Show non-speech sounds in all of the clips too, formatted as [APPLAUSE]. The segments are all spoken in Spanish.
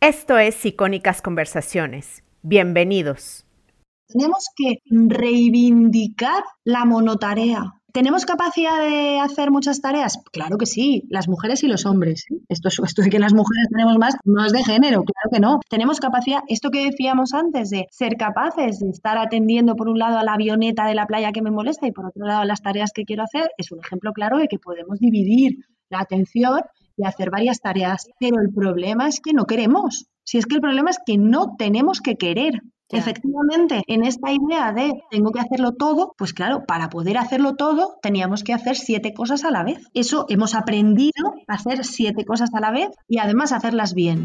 Esto es Icónicas Conversaciones. Bienvenidos. Tenemos que reivindicar la monotarea. ¿Tenemos capacidad de hacer muchas tareas? Claro que sí, las mujeres y los hombres. ¿eh? Esto, esto de que las mujeres tenemos más no es de género, claro que no. Tenemos capacidad, esto que decíamos antes, de ser capaces de estar atendiendo por un lado a la avioneta de la playa que me molesta y por otro lado a las tareas que quiero hacer, es un ejemplo claro de que podemos dividir la atención y hacer varias tareas. Pero el problema es que no queremos. Si es que el problema es que no tenemos que querer. Efectivamente, en esta idea de tengo que hacerlo todo, pues claro, para poder hacerlo todo teníamos que hacer siete cosas a la vez. Eso hemos aprendido a hacer siete cosas a la vez y además hacerlas bien.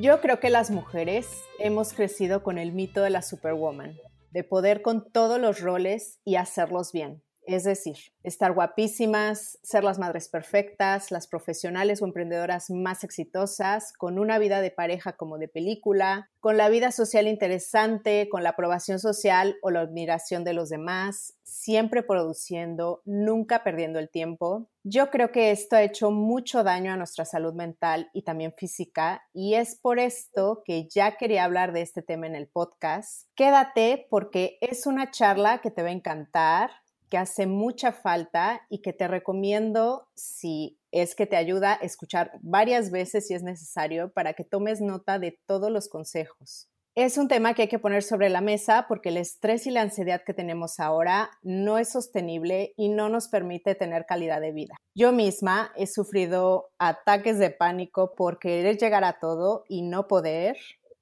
Yo creo que las mujeres hemos crecido con el mito de la superwoman, de poder con todos los roles y hacerlos bien. Es decir, estar guapísimas, ser las madres perfectas, las profesionales o emprendedoras más exitosas, con una vida de pareja como de película, con la vida social interesante, con la aprobación social o la admiración de los demás, siempre produciendo, nunca perdiendo el tiempo. Yo creo que esto ha hecho mucho daño a nuestra salud mental y también física y es por esto que ya quería hablar de este tema en el podcast. Quédate porque es una charla que te va a encantar que hace mucha falta y que te recomiendo si es que te ayuda a escuchar varias veces si es necesario para que tomes nota de todos los consejos. Es un tema que hay que poner sobre la mesa porque el estrés y la ansiedad que tenemos ahora no es sostenible y no nos permite tener calidad de vida. Yo misma he sufrido ataques de pánico por querer llegar a todo y no poder,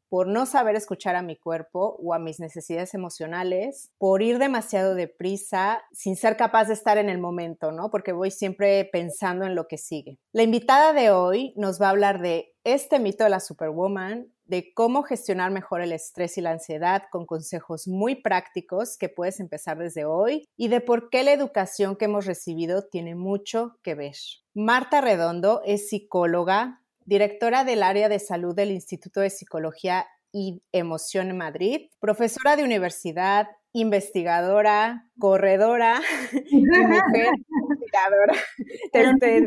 por no saber escuchar a mi cuerpo o a mis necesidades emocionales, por ir demasiado deprisa sin ser capaz de estar en el momento, ¿no? Porque voy siempre pensando en lo que sigue. La invitada de hoy nos va a hablar de este mito de la superwoman, de cómo gestionar mejor el estrés y la ansiedad con consejos muy prácticos que puedes empezar desde hoy y de por qué la educación que hemos recibido tiene mucho que ver. Marta Redondo es psicóloga, directora del área de salud del Instituto de Psicología y Emoción en Madrid, profesora de universidad, investigadora, corredora [LAUGHS] y mujer investigadora. Este,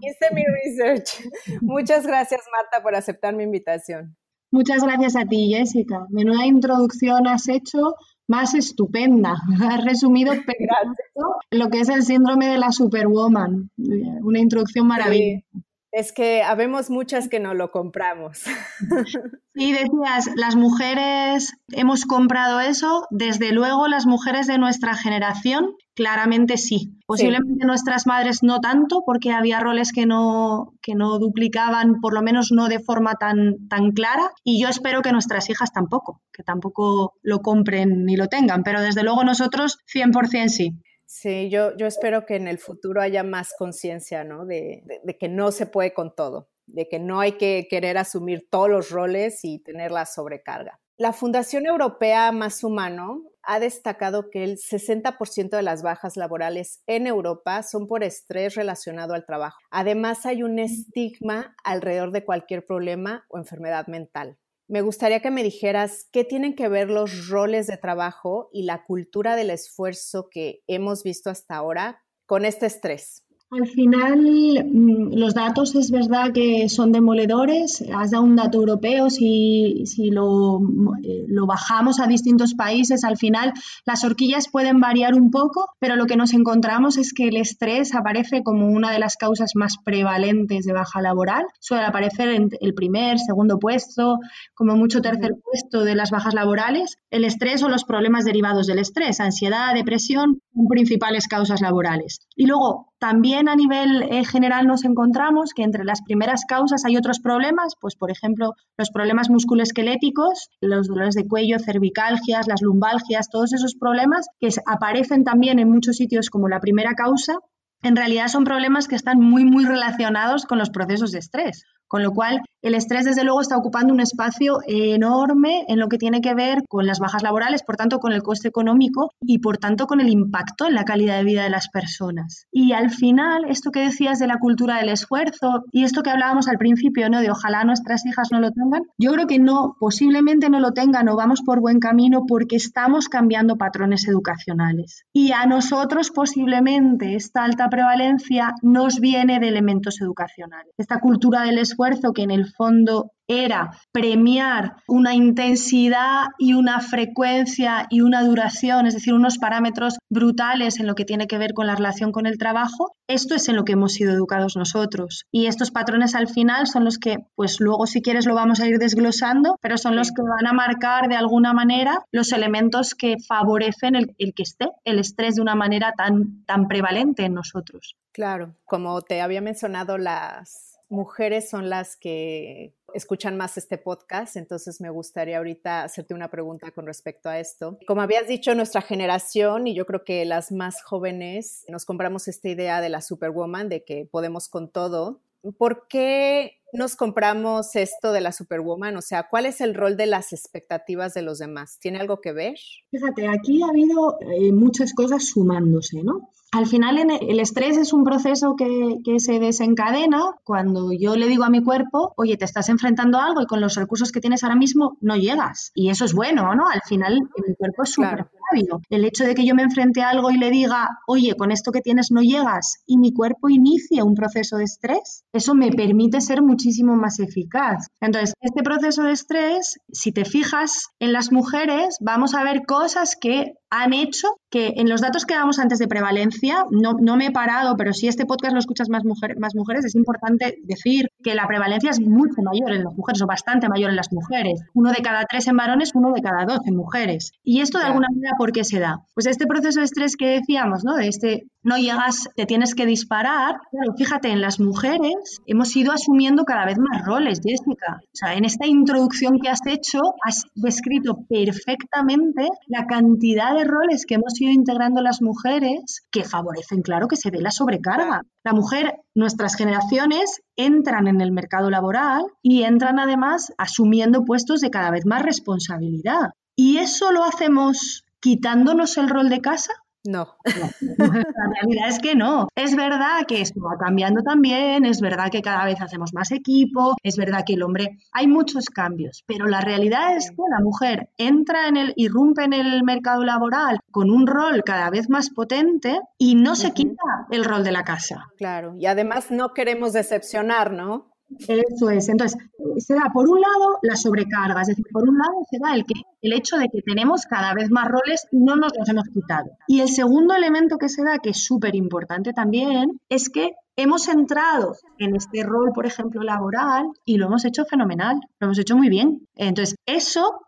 hice mi research. Muchas gracias, Marta, por aceptar mi invitación. Muchas gracias a ti, Jessica. Menuda introducción has hecho más estupenda. [LAUGHS] Has resumido perfecto lo que es el síndrome de la superwoman. Una introducción maravillosa. Es que habemos muchas que no lo compramos. [LAUGHS] Sí, decías, las mujeres hemos comprado eso. Desde luego, las mujeres de nuestra generación, claramente sí. Posiblemente nuestras madres no tanto, porque había roles que no, que no duplicaban, por lo menos no de forma tan, tan clara. Y yo espero que nuestras hijas tampoco, que tampoco lo compren ni lo tengan. Pero desde luego nosotros, 100% sí. Sí, yo, yo espero que en el futuro haya más conciencia, ¿no? De, de, que no se puede con todo, de que no hay que querer asumir todos los roles y tener la sobrecarga. La Fundación Europea Más Humano ha destacado que el 60% de las bajas laborales en Europa son por estrés relacionado al trabajo. Además, hay un estigma alrededor de cualquier problema o enfermedad mental me gustaría que me dijeras qué tienen que ver los roles de trabajo y la cultura del esfuerzo que hemos visto hasta ahora con este estrés. Al final, mm, los datos es verdad que son demoledores. Has dado un dato europeo, si, si lo, eh, lo, bajamos a distintos países, al final las horquillas pueden variar un poco, pero lo que nos encontramos es que el estrés aparece como una de las causas más prevalentes de baja laboral. Suele aparecer en el primer, segundo puesto, como mucho tercer puesto de las bajas laborales. El estrés o los problemas derivados del estrés, ansiedad, depresión, son principales causas laborales. Y luego, también a nivel eh, general nos encontramos que entre las primeras causas hay otros problemas, pues por ejemplo los problemas musculoesqueléticos, los dolores de cuello, cervicalgias, las lumbalgias, todos esos problemas que aparecen también en muchos sitios como la primera causa en realidad son problemas que están muy, muy relacionados con los procesos de estrés. Con lo cual, el estrés, desde luego, está ocupando un espacio enorme en lo que tiene que ver con las bajas laborales, por tanto, con el coste económico y, por tanto, con el impacto en la calidad de vida de las personas. Y al final, esto que decías de la cultura del esfuerzo y esto que hablábamos al principio, ¿no? De ojalá nuestras hijas no lo tengan, yo creo que no, posiblemente no lo tengan o vamos por buen camino porque estamos cambiando patrones educacionales. Y a nosotros, posiblemente, esta alta prevalencia nos viene de elementos educacionales. Esta cultura del esfuerzo que en el fondo era premiar una intensidad y una frecuencia y una duración, es decir, unos parámetros brutales en lo que tiene que ver con la relación con el trabajo, esto es en lo que hemos sido educados nosotros. Y estos patrones al final son los que, pues luego si quieres lo vamos a ir desglosando, pero son los que van a marcar de alguna manera los elementos que favorecen el, el que esté el estrés de una manera tan, tan prevalente en nosotros. Claro, como te había mencionado las mujeres son las que escuchan más este podcast, entonces me gustaría ahorita hacerte una pregunta con respecto a esto. Como habías dicho, nuestra generación y yo creo que las más jóvenes nos compramos esta idea de la superwoman, de que podemos con todo. ¿Por qué nos compramos esto de la Superwoman? O sea, ¿cuál es el rol de las expectativas de los demás? ¿Tiene algo que ver? Fíjate, aquí ha habido eh, muchas cosas sumándose, ¿no? Al final el estrés es un proceso que, que, se desencadena cuando yo le digo a mi cuerpo, oye, te estás enfrentando a algo y con los recursos que tienes ahora mismo no llegas. Y eso es bueno, ¿no? Al final mi cuerpo es súper claro. El hecho de que yo me enfrente a algo y le diga, oye, con esto que tienes no llegas y mi cuerpo inicia un proceso de estrés, eso me permite ser mucho muchísimo más eficaz. Entonces, este proceso de estrés, si te fijas en las mujeres, vamos a ver cosas que han hecho que en los datos que damos antes de prevalencia, no, no me he parado, pero si este podcast lo escuchas más, mujer, más mujeres, es importante decir que la prevalencia es mucho mayor en las mujeres o bastante mayor en las mujeres. Uno de cada tres en varones, uno de cada dos en mujeres. Y esto de alguna manera, ¿por qué se da? Pues este proceso de estrés que decíamos, ¿no? De este no llegas, te tienes que disparar. Claro, fíjate, en las mujeres hemos ido asumiendo cada vez más roles, Jessica. O sea, en esta introducción que has hecho, has descrito perfectamente la cantidad de roles que hemos ido integrando las mujeres que favorecen, claro, que se dé la sobrecarga. La mujer, nuestras generaciones, entran en el mercado laboral y entran además asumiendo puestos de cada vez más responsabilidad. ¿Y eso lo hacemos quitándonos el rol de casa? No. [LAUGHS] La realidad es que no. Es verdad que esto va cambiando también, es verdad que cada vez hacemos más equipo, es verdad que el hombre, hay muchos cambios, pero la realidad es que la mujer entra en el, irrumpe en el mercado laboral con un rol cada vez más potente y no se quita el rol de la casa. Claro, y además no queremos decepcionar, ¿no? Eso es. Entonces, se da por un lado la sobrecarga, es decir, por un lado se da el, que, el hecho de que tenemos cada vez más roles y no nos los hemos quitado. Y el segundo elemento que se da, que es súper importante también, es que hemos entrado en este rol, por ejemplo, laboral y lo hemos hecho fenomenal, lo hemos hecho muy bien. Entonces, eso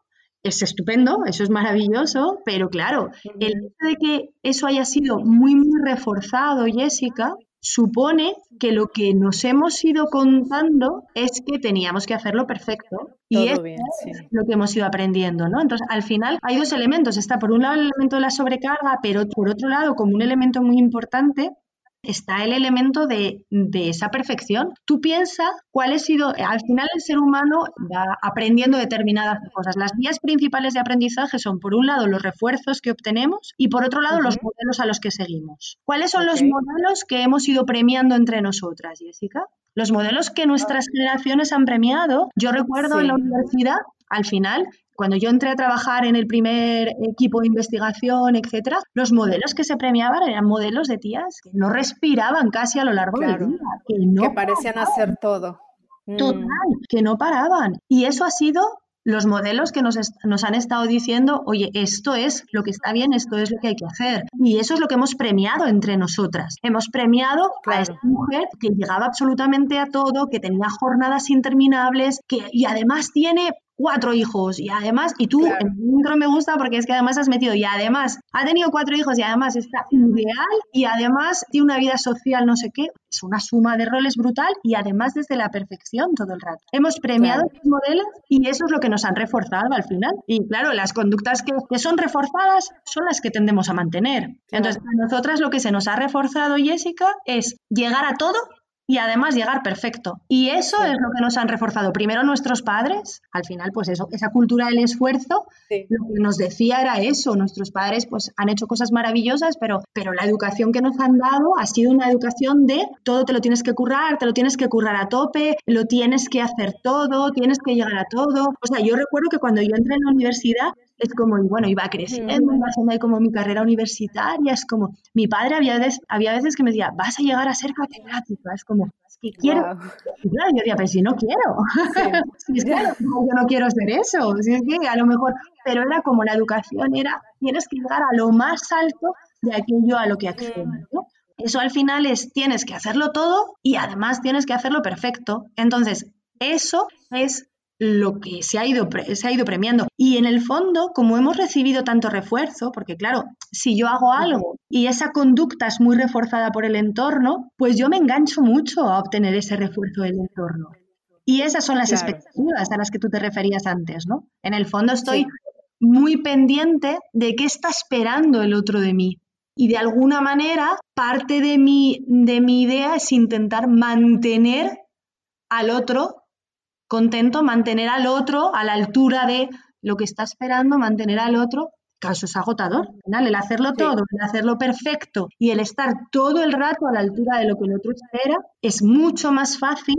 es estupendo, eso es maravilloso, pero claro, el hecho de que eso haya sido muy, muy reforzado, Jessica, supone que lo que nos hemos ido contando es que teníamos que hacerlo perfecto. y es lo que hemos ido aprendiendo, ¿no? Entonces, al final hay dos elementos. Está por un lado el elemento de la sobrecarga, pero por otro lado, como un elemento muy importante, está el elemento de, esa perfección. Tú piensas cuál ha sido, al final el ser humano va aprendiendo determinadas cosas. Las vías principales de aprendizaje son, por un lado, los refuerzos que obtenemos y, por otro lado, los modelos a los que seguimos. ¿Cuáles son los modelos que hemos ido premiando entre nosotras, Jessica? Los modelos que nuestras generaciones han premiado. Yo recuerdo en la universidad, al final, cuando yo entré a trabajar en el primer equipo de investigación, etcétera, los modelos que se premiaban eran modelos de tías que no respiraban casi a lo largo del día, que, no parecían hacer todo. Total, mm. que no paraban. Y eso ha sido los modelos que nos, nos, han estado diciendo, oye, esto es lo que está bien, esto es lo que hay que hacer. Y eso es lo que hemos premiado entre nosotras. Hemos premiado a esta mujer que llegaba absolutamente a todo, que tenía jornadas interminables, que, y además tiene cuatro hijos y además, y tú, el intro me gusta porque es que además has metido y además ha tenido cuatro hijos y además está ideal y además tiene una vida social no sé qué, es una suma de roles brutal y además desde la perfección todo el rato. Hemos premiado estos modelos y eso es lo que nos han reforzado al final. Y claro, las conductas que, que son reforzadas son las que tendemos a mantener. Entonces, a nosotras lo que se nos ha reforzado, Jessica, es llegar a todo y además llegar perfecto. Y eso es lo que nos han reforzado. Primero nuestros padres, al final, pues eso, esa cultura del esfuerzo, lo que nos decía era eso. Nuestros padres, pues han hecho cosas maravillosas, pero, pero la educación que nos han dado ha sido una educación de todo te lo tienes que currar, te lo tienes que currar a tope, lo tienes que hacer todo, tienes que llegar a todo. O sea, yo recuerdo que cuando yo entré en la universidad, es como, bueno, iba creciendo, iba haciendo ahí como mi carrera universitaria, es como, mi padre había veces, había veces que me decía, vas a llegar a ser catedrática, es como, es que quiero. Y claro, yo decía, pero si no quiero, [LAUGHS] es claro, yo no quiero ser eso, si es que a lo mejor, pero era como la educación, era, tienes que llegar a lo más alto de aquello a lo que accedes, ¿no? Eso al final es, tienes que hacerlo todo y además tienes que hacerlo perfecto. Entonces, eso es lo que se ha, ido, se ha ido premiando. Y en el fondo, como hemos recibido tanto refuerzo, porque claro, si yo hago algo y esa conducta es muy reforzada por el entorno, pues yo me engancho mucho a obtener ese refuerzo del entorno. Y esas son las expectativas a las que tú te referías antes, ¿no? En el fondo estoy muy pendiente de qué está esperando el otro de mí. Y de alguna manera, parte de mi, de mi idea es intentar mantener al otro contento mantener al otro a la altura de lo que está esperando, mantener al otro. Caso es agotador. El hacerlo todo, el hacerlo perfecto y el estar todo el rato a la altura de lo que el otro espera es mucho más fácil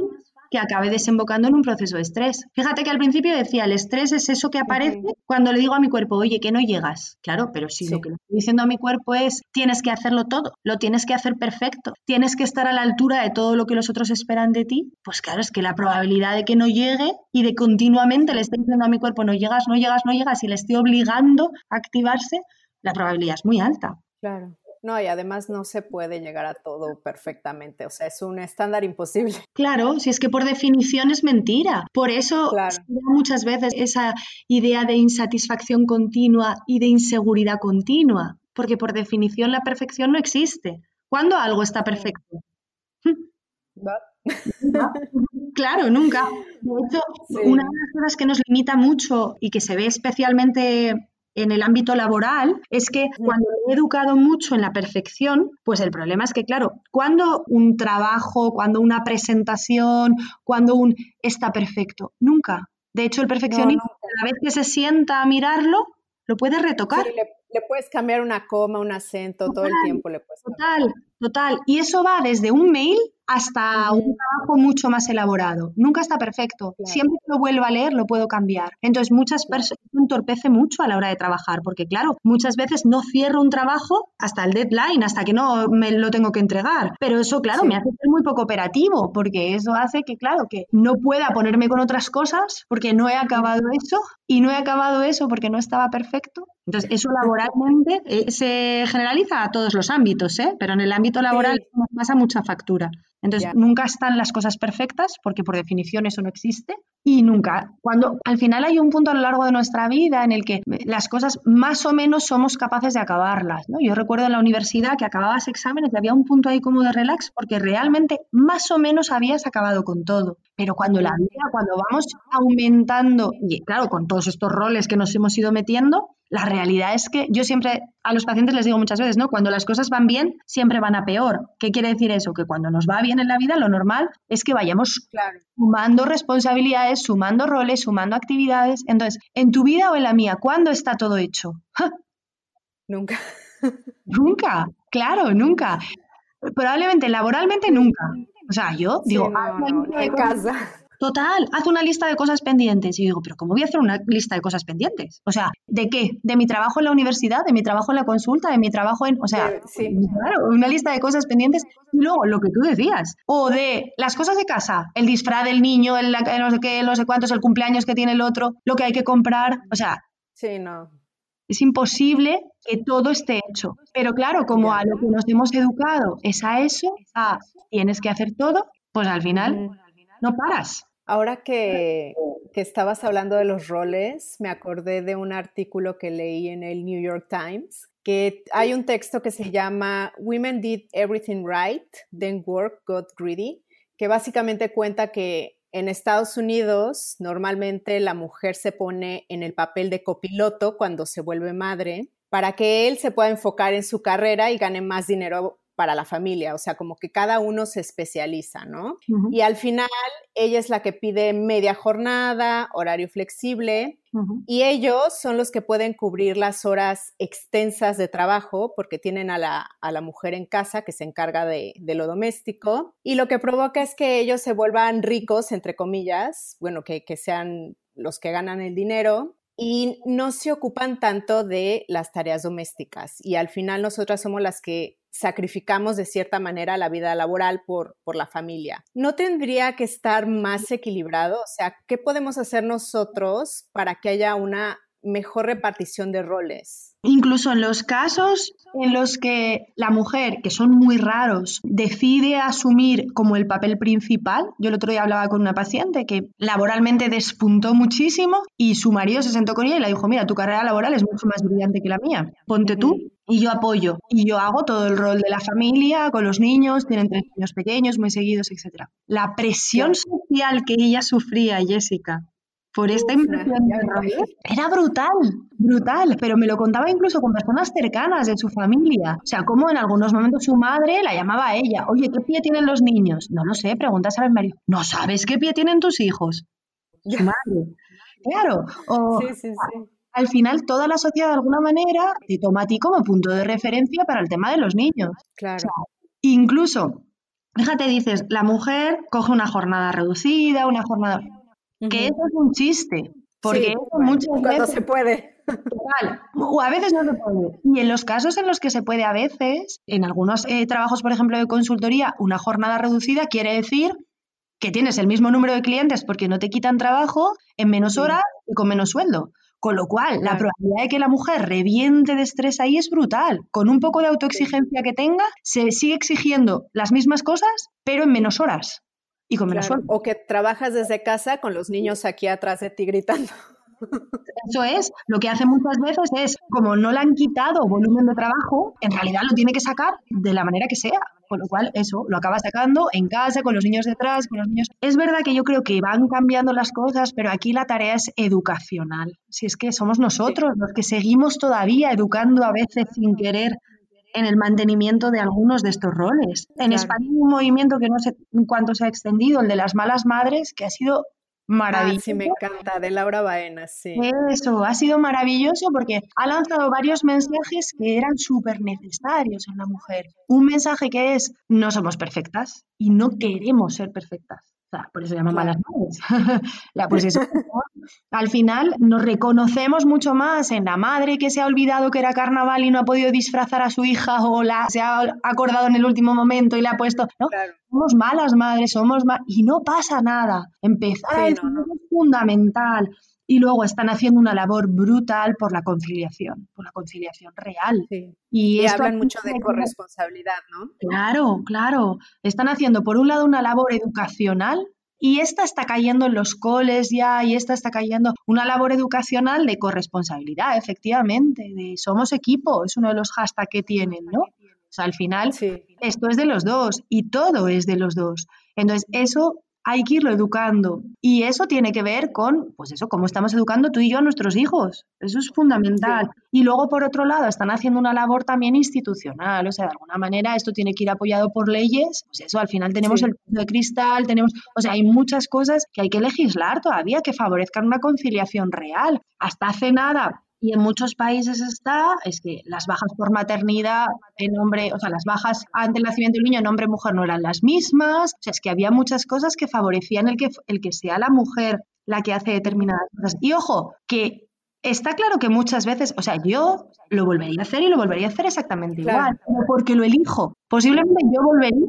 que acabe desembocando en un proceso de estrés. Fíjate que al principio decía, el estrés es eso que aparece cuando le digo a mi cuerpo, oye, que no llegas. Claro, pero si lo que le estoy diciendo a mi cuerpo es, tienes que hacerlo todo, lo tienes que hacer perfecto, tienes que estar a la altura de todo lo que los otros esperan de ti, pues claro, es que la probabilidad de que no llegue y de continuamente le esté diciendo a mi cuerpo, no llegas, no llegas, no llegas, y le estoy obligando a activarse, la probabilidad es muy alta. Claro. No, y además no se puede llegar a todo perfectamente, o sea, es un estándar imposible. [LAUGHS] Claro, si es que por definición es mentira. Por eso muchas veces esa idea de insatisfacción continua y de inseguridad continua, porque por definición la perfección no existe. ¿Cuándo algo está perfecto? [LAUGHS] Claro, nunca. De hecho, una de las cosas que nos limita mucho y que se ve especialmente en el ámbito laboral es que cuando he educado mucho en la perfección, pues el problema es que, claro, cuando un trabajo, cuando una presentación, cuando un está perfecto, nunca. De hecho, el perfeccionista, a vez que se sienta a mirarlo, lo puede retocar. le, puedes cambiar una coma, un acento, todo el tiempo le puedes Total, total. Y eso va desde un mail hasta un trabajo mucho más elaborado. Nunca está perfecto. Siempre que lo vuelvo a leer, lo puedo cambiar. Entonces, muchas personas entorpece mucho a la hora de trabajar, porque claro, muchas veces no cierro un trabajo hasta el deadline, hasta que no me lo tengo que entregar. Pero eso, claro, me hace ser muy poco operativo, porque eso hace que, claro, que no pueda ponerme con otras cosas porque no he acabado eso y no he acabado eso porque no estaba perfecto. Entonces, eso laboralmente eh, se generaliza a todos los ámbitos, ¿eh? pero en el ámbito laboral pasa mucha factura. Entonces, nunca están las cosas perfectas, porque por definición eso no existe, y nunca. Cuando al final hay un punto a lo largo de nuestra vida en el que las cosas más o menos somos capaces de acabarlas. ¿no? Yo recuerdo en la universidad que acababas exámenes y había un punto ahí como de relax, porque realmente más o menos habías acabado con todo. Pero cuando la vida, cuando vamos aumentando, y claro, con estos roles que nos hemos ido metiendo, la realidad es que yo siempre a los pacientes les digo muchas veces, ¿no? Cuando las cosas van bien, siempre van a peor. ¿Qué quiere decir eso? Que cuando nos va bien en la vida, lo normal es que vayamos sumando responsabilidades, sumando roles, sumando actividades. Entonces, en tu vida o en la mía, ¿cuándo está todo hecho? Nunca. [LAUGHS] nunca, claro, nunca. Probablemente laboralmente nunca. O sea, yo digo, en casa. Total, haz una lista de cosas pendientes. Y digo, pero ¿cómo voy a hacer una lista de cosas pendientes? O sea, ¿de qué? ¿De mi trabajo en la universidad? ¿De mi trabajo en la consulta? ¿De mi trabajo en...? O sea, claro, una lista de cosas pendientes. Y luego, lo que tú decías. O de las cosas de casa, el disfraz del niño, el, no sé qué, no sé cuántos, el cumpleaños que tiene el otro, lo que hay que comprar. O sea... Sí, no. Es imposible que todo esté hecho. Pero claro, como a lo que nos hemos educado es a eso, a tienes que hacer todo, pues al final no paras. Ahora que, que, estabas hablando de los roles, me acordé de un artículo que leí en el New York Times, que hay un texto que se llama Women Did Everything Right, Then Work Got Greedy, que básicamente cuenta que en Estados Unidos normalmente la mujer se pone en el papel de copiloto cuando se vuelve madre para que él se pueda enfocar en su carrera y gane más dinero para la familia, o sea, como que cada uno se especializa, ¿no? Y al final ella es la que pide media jornada, horario flexible, y ellos son los que pueden cubrir las horas extensas de trabajo porque tienen a la, a la mujer en casa que se encarga de, de, lo doméstico, y lo que provoca es que ellos se vuelvan ricos, entre comillas, bueno, que, que sean los que ganan el dinero, y no se ocupan tanto de las tareas domésticas y al final nosotras somos las que sacrificamos de cierta manera la vida laboral por, por la familia. ¿No tendría que estar más equilibrado? O sea, ¿qué podemos hacer nosotros para que haya una mejor repartición de roles? Incluso en los casos en los que la mujer, que son muy raros, decide asumir como el papel principal, yo el otro día hablaba con una paciente que laboralmente despuntó muchísimo y su marido se sentó con ella y le dijo, mira, tu carrera laboral es mucho más brillante que la mía, ponte tú y yo apoyo y yo hago todo el rol de la familia con los niños, tienen tres niños pequeños, muy seguidos, etc. La presión social que ella sufría, Jessica, por esta impresión de Era brutal, brutal, pero me lo contaba incluso con personas cercanas de su familia. O sea, como en algunos momentos su madre la llamaba a ella, oye, ¿qué pie tienen los niños? No lo sé, preguntas al marido. ¿No sabes qué pie tienen tus hijos? [LAUGHS] Su madre. Claro. sí, sí, sí. Al final, toda la sociedad de alguna manera te toma a ti como punto de referencia para el tema de los niños. Claro. incluso, fíjate, dices, la mujer coge una jornada reducida, una jornada que eso es un chiste, porque muchas cuando se puede. Total, o a veces no se puede. Y en los casos en los que se puede a veces, en algunos eh, trabajos, por ejemplo, de consultoría, una jornada reducida quiere decir que tienes el mismo número de clientes porque no te quitan trabajo en menos horas y con menos sueldo. Con lo cual, la probabilidad de que la mujer reviente de estrés ahí es brutal. Con un poco de autoexigencia que tenga, se sigue exigiendo las mismas cosas, pero en menos horas. O que trabajas desde casa con los niños aquí atrás de ti gritando. Eso es, lo que hace muchas veces es, como no le han quitado volumen de trabajo, en realidad lo tiene que sacar de la manera que sea. Con lo cual, eso, lo acaba sacando en casa, con los niños detrás, con los niños. Es verdad que yo creo que van cambiando las cosas, pero aquí la tarea es educacional. Si es que somos nosotros los que seguimos todavía educando a veces sin querer en el mantenimiento de algunos de estos roles. En España hay un movimiento que no sé cuánto se ha extendido, el de las malas madres, que ha sido maravilloso. Ah, sí, me encanta, de Laura Baena, sí. Eso, ha sido maravilloso porque ha lanzado varios mensajes que eran súper necesarios en la mujer. Un mensaje que es, no somos perfectas y no queremos ser perfectas por eso llaman malas madres. [LAUGHS] pues eso, [LAUGHS] al final nos reconocemos mucho más en la madre que se ha olvidado que era carnaval y no ha podido disfrazar a su hija o la se ha acordado en el último momento y le ha puesto, ¿no? Somos malas madres, somos y no pasa nada. Empezar a es fundamental y luego están haciendo una labor brutal por la conciliación, por la conciliación real. Y, hablan mucho de corresponsabilidad, ¿no? Claro, claro. Están haciendo por un lado una labor educacional y esta está cayendo en los coles ya y esta está cayendo una labor educacional de corresponsabilidad, efectivamente, de somos equipo, es uno de los hashtags que tienen, ¿no? O sea, al final esto es de los dos y todo es de los dos. Entonces, eso hay que irlo educando. Y eso tiene que ver con, pues eso, cómo estamos educando tú y yo a nuestros hijos. Eso es fundamental. Y luego, por otro lado, están haciendo una labor también institucional. O sea, de alguna manera esto tiene que ir apoyado por leyes. Pues eso, al final tenemos el punto de cristal, tenemos, o sea, hay muchas cosas que hay que legislar todavía que favorezcan una conciliación real. Hasta hace nada, y en muchos países está, es que las bajas por maternidad en hombre, o sea, las bajas ante el nacimiento del niño en hombre y mujer no eran las mismas. O sea, es que había muchas cosas que favorecían el que, el que sea la mujer la que hace determinadas cosas. Y ojo, que está claro que muchas veces, o sea, yo lo volvería a hacer y lo volvería a hacer exactamente igual, porque lo elijo. Posiblemente yo volvería.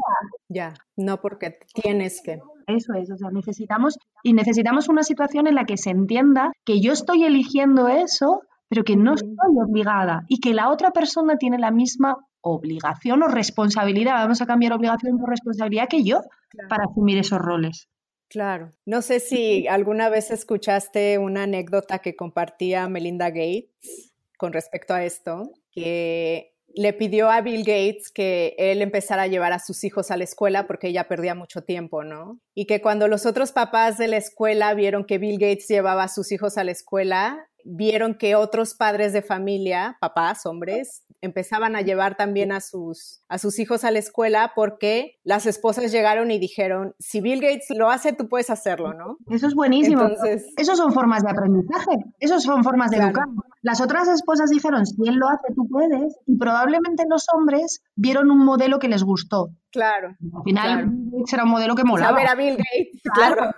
Ya, no porque tienes que. Eso es, o sea, necesitamos y necesitamos una situación en la que se entienda que yo estoy eligiendo eso pero que no estoy obligada y que la otra persona tiene la misma obligación o responsabilidad, vamos a cambiar obligación por responsabilidad que yo para asumir esos roles. Claro. No sé si alguna vez escuchaste una anécdota que compartía Melinda Gates con respecto a esto, que le pidió a Bill Gates que él empezara a llevar a sus hijos a la escuela porque ella perdía mucho tiempo, ¿no? Y que cuando los otros papás de la escuela vieron que Bill Gates llevaba a sus hijos a la escuela, vieron que otros padres de familia, papás, hombres, empezaban a llevar también a sus, a sus hijos a la escuela porque las esposas llegaron y dijeron, si Bill Gates lo hace, tú puedes hacerlo, ¿no? Eso es buenísimo. Entonces, Esos son formas de aprendizaje, esos son formas de educar. Las otras esposas dijeron, si él lo hace, tú puedes, y probablemente los hombres vieron un modelo que les gustó. Claro. Al final, Gates era un modelo que molaba. A ver a Bill Gates, claro.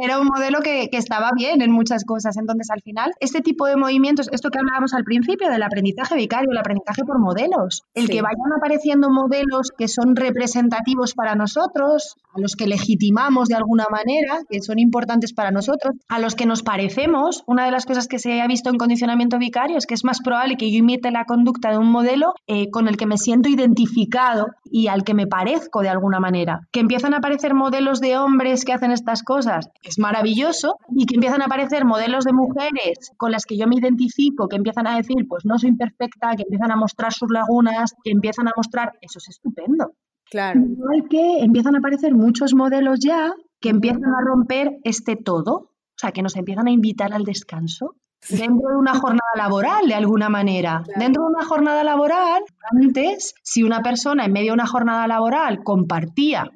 Era un modelo que, estaba bien en muchas cosas. Entonces, al final, este tipo de movimientos, esto que hablábamos al principio del aprendizaje vicario, el aprendizaje por modelos, el que vayan apareciendo modelos que son representativos para nosotros, a los que legitimamos de alguna manera, que son importantes para nosotros, a los que nos parecemos, una de las cosas que se ha visto en condicionamiento vicario es que es más probable que yo imite la conducta de un modelo eh, con el que me siento identificado y al que me parezco de alguna manera. Que empiezan a aparecer modelos de hombres que hacen estas cosas es maravilloso y que empiezan a aparecer modelos de mujeres con las que yo me identifico, que empiezan a decir, pues no soy perfecta, que empiezan a mostrar sus lagunas, que empiezan a mostrar, eso es estupendo. Claro. Igual que empiezan a aparecer muchos modelos ya que empiezan a romper este todo, o sea, que nos empiezan a invitar al descanso dentro de una jornada laboral, de alguna manera. Dentro de una jornada laboral, antes, si una persona en medio de una jornada laboral compartía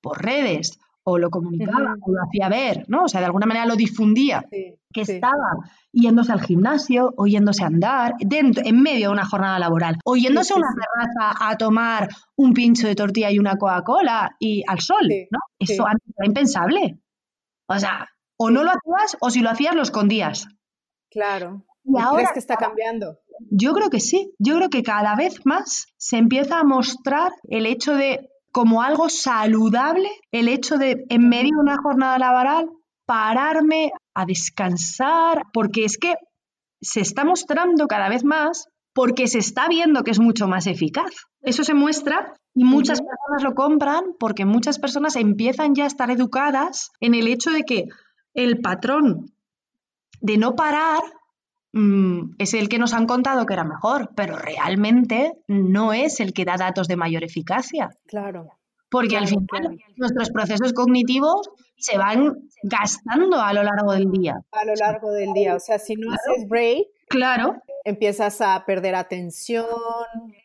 por redes o lo comunicaba o lo hacía ver, ¿no? O sea, de alguna manera lo difundía, que estaba yéndose al gimnasio o yéndose a andar dentro, en medio de una jornada laboral, o yéndose a una terraza a tomar un pincho de tortilla y una Coca-Cola y al sol, ¿no? Eso antes era impensable. O sea, o no lo hacías o si lo hacías lo escondías. Claro. ¿Y ahora, ¿Crees que está cambiando? Yo creo que sí. Yo creo que cada vez más se empieza a mostrar el hecho de como algo saludable el hecho de, en medio de una jornada laboral, pararme a descansar, porque es que se está mostrando cada vez más porque se está viendo que es mucho más eficaz. Eso se muestra y muchas personas lo compran porque muchas personas empiezan ya a estar educadas en el hecho de que el patrón de no parar Mm, es el que nos han contado que era mejor, pero realmente no es el que da datos de mayor eficacia. Claro. Porque al final nuestros procesos cognitivos se van gastando a lo largo del día. A lo largo del día. O sea, si no haces break, claro. empiezas a perder atención.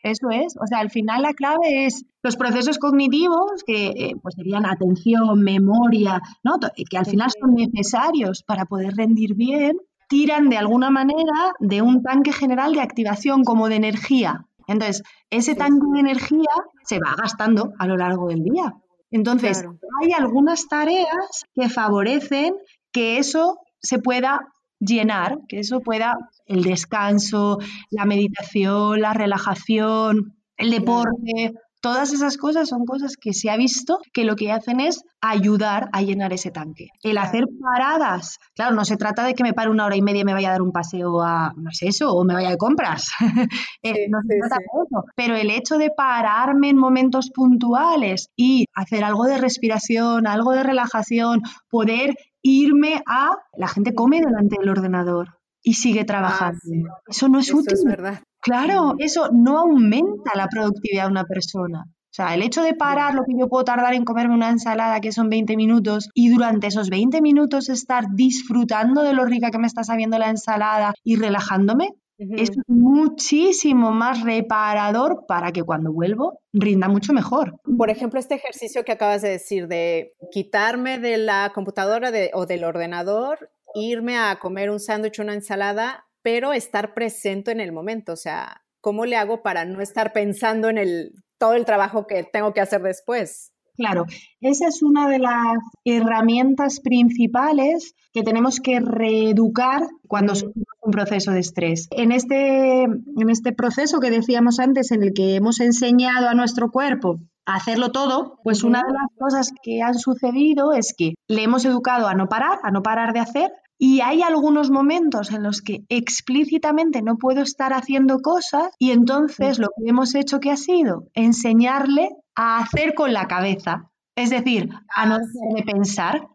Eso es. O sea, al final la clave es los procesos cognitivos, que eh, pues serían atención, memoria, ¿no? que al final son necesarios para poder rendir bien, tiran de alguna manera de un tanque general de activación como de energía. Entonces, ese tanque de energía se va gastando a lo largo del día. Entonces, hay algunas tareas que favorecen que eso se pueda llenar, que eso pueda el descanso, la meditación, la relajación, el deporte, Todas esas cosas son cosas que se ha visto que lo que hacen es ayudar a llenar ese tanque. El hacer paradas, claro, no se trata de que me pare una hora y media y me vaya a dar un paseo a, no sé eso, o me vaya de compras. [LAUGHS] Eh, no se trata de eso. Pero el hecho de pararme en momentos puntuales y hacer algo de respiración, algo de relajación, poder irme a... La gente come delante del ordenador y sigue ah, trabajando. Eso no es útil. Es verdad. Claro, eso no aumenta la productividad de una persona. O sea, el hecho de parar lo que yo puedo tardar en comerme una ensalada, que son 20 minutos, y durante esos 20 minutos estar disfrutando de lo rica que me está sabiendo la ensalada y relajándome, es muchísimo más reparador para que cuando vuelvo rinda mucho mejor. Por ejemplo, este ejercicio que acabas de decir de quitarme de la computadora o del ordenador, irme a comer un sándwich o una ensalada, pero estar presente en el momento, o sea, ¿cómo le hago para no estar pensando en el, todo el trabajo que tengo que hacer después? Claro, esa es una de las herramientas principales que tenemos que reeducar cuando sufrimos un proceso de estrés. En este, en este proceso que decíamos antes, en el que hemos enseñado a nuestro cuerpo a hacerlo todo, pues una de las cosas que han sucedido es que le hemos educado a no parar, a no parar de hacer, y hay algunos momentos en los que explícitamente no puedo estar haciendo cosas y entonces lo que hemos hecho que ha sido enseñarle a hacer con la cabeza. Es decir, a no Ah, dejar de pensar.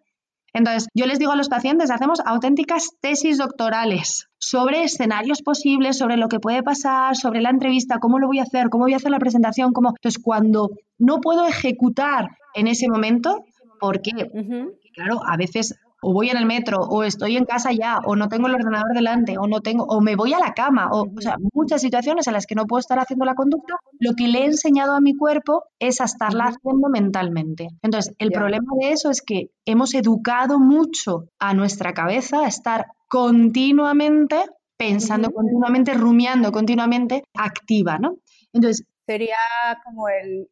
Entonces, yo les digo a los pacientes, hacemos auténticas tesis doctorales sobre escenarios posibles, sobre lo que puede pasar, sobre la entrevista, cómo lo voy a hacer, cómo voy a hacer la presentación, cómo... Entonces, cuando no puedo ejecutar en ese momento, porque, Ujú. claro, a veces o voy en el metro, o estoy en casa ya, o no tengo el ordenador delante, o no tengo, o me voy a la cama, o, o sea, muchas situaciones en las que no puedo estar haciendo la conducta, lo que le he enseñado a mi cuerpo es a estarla haciendo mentalmente. Entonces, el problema de eso es que hemos educado mucho a nuestra cabeza a estar continuamente pensando, continuamente rumiando, continuamente activa, ¿no? Entonces, Sería como el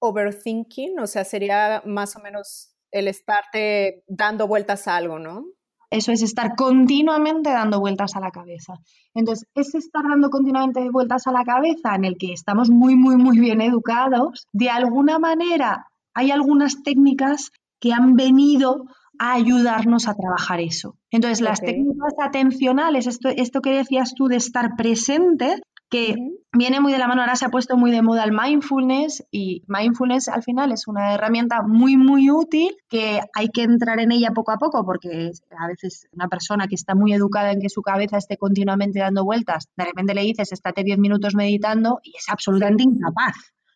overthinking, o sea, sería más o menos el estarte dando vueltas a algo, ¿no? Eso es estar continuamente dando vueltas a la cabeza. Entonces, ese estar dando continuamente vueltas a la cabeza en el que estamos muy, muy, muy bien educados, de alguna manera hay algunas técnicas que han venido a ayudarnos a trabajar eso. Entonces, las técnicas atencionales, esto, esto que decías tú de estar presente, que viene muy de la mano, ahora se ha puesto muy de moda el mindfulness y mindfulness al final es una herramienta muy, muy útil que hay que entrar en ella poco a poco porque a veces una persona que está muy educada en que su cabeza esté continuamente dando vueltas, de repente le dices, estate 10 minutos meditando y es absolutamente incapaz,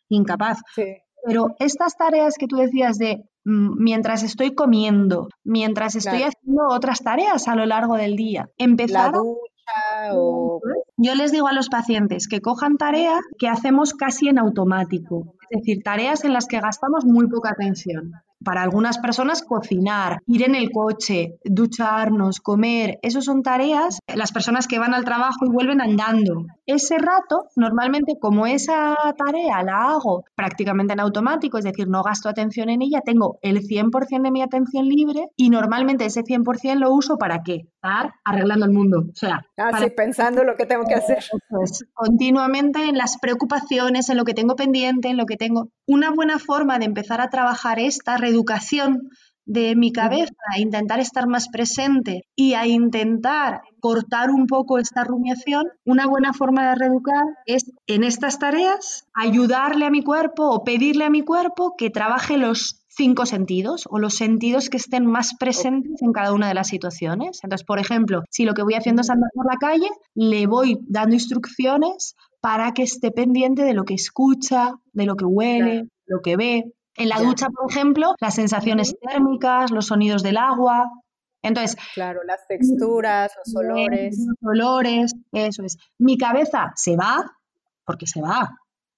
incapaz. Sí. Pero estas tareas que tú decías de mm, mientras estoy comiendo, mientras estoy Claro. haciendo otras tareas a lo largo del día, La empezar a ducha o... yo les digo a los pacientes que cojan tareas que hacemos casi en automático, es decir, tareas en las que gastamos muy poca atención. Para algunas personas, cocinar, ir en el coche, ducharnos, comer, eso son tareas, las personas que van al trabajo y vuelven andando. Ese rato, normalmente, como esa tarea la hago prácticamente en automático, es decir, no gasto atención en ella, tengo el 100% de mi atención libre y normalmente ese 100% lo uso para qué? Estar arreglando el mundo. O sea, Ah, para sí, pensando lo que tengo que hacer. pues, continuamente en las preocupaciones, en lo que tengo pendiente, en lo que tengo. Una buena forma de empezar a trabajar esta reeducación de mi cabeza, a intentar estar más presente y a intentar cortar un poco esta rumiación, una buena forma de reeducar es en estas tareas ayudarle a mi cuerpo o pedirle a mi cuerpo que trabaje los cinco sentidos o los sentidos que estén más presentes en cada una de las situaciones. Entonces, por ejemplo, si lo que voy haciendo es andar por la calle, le voy dando instrucciones para que esté pendiente de lo que escucha, de lo que huele, Claro. lo que ve. En la Ya. ducha, por ejemplo, las sensaciones térmicas, los sonidos del agua. Entonces, Claro, las texturas, los olores. los olores, eso es. Mi cabeza se va, porque se va.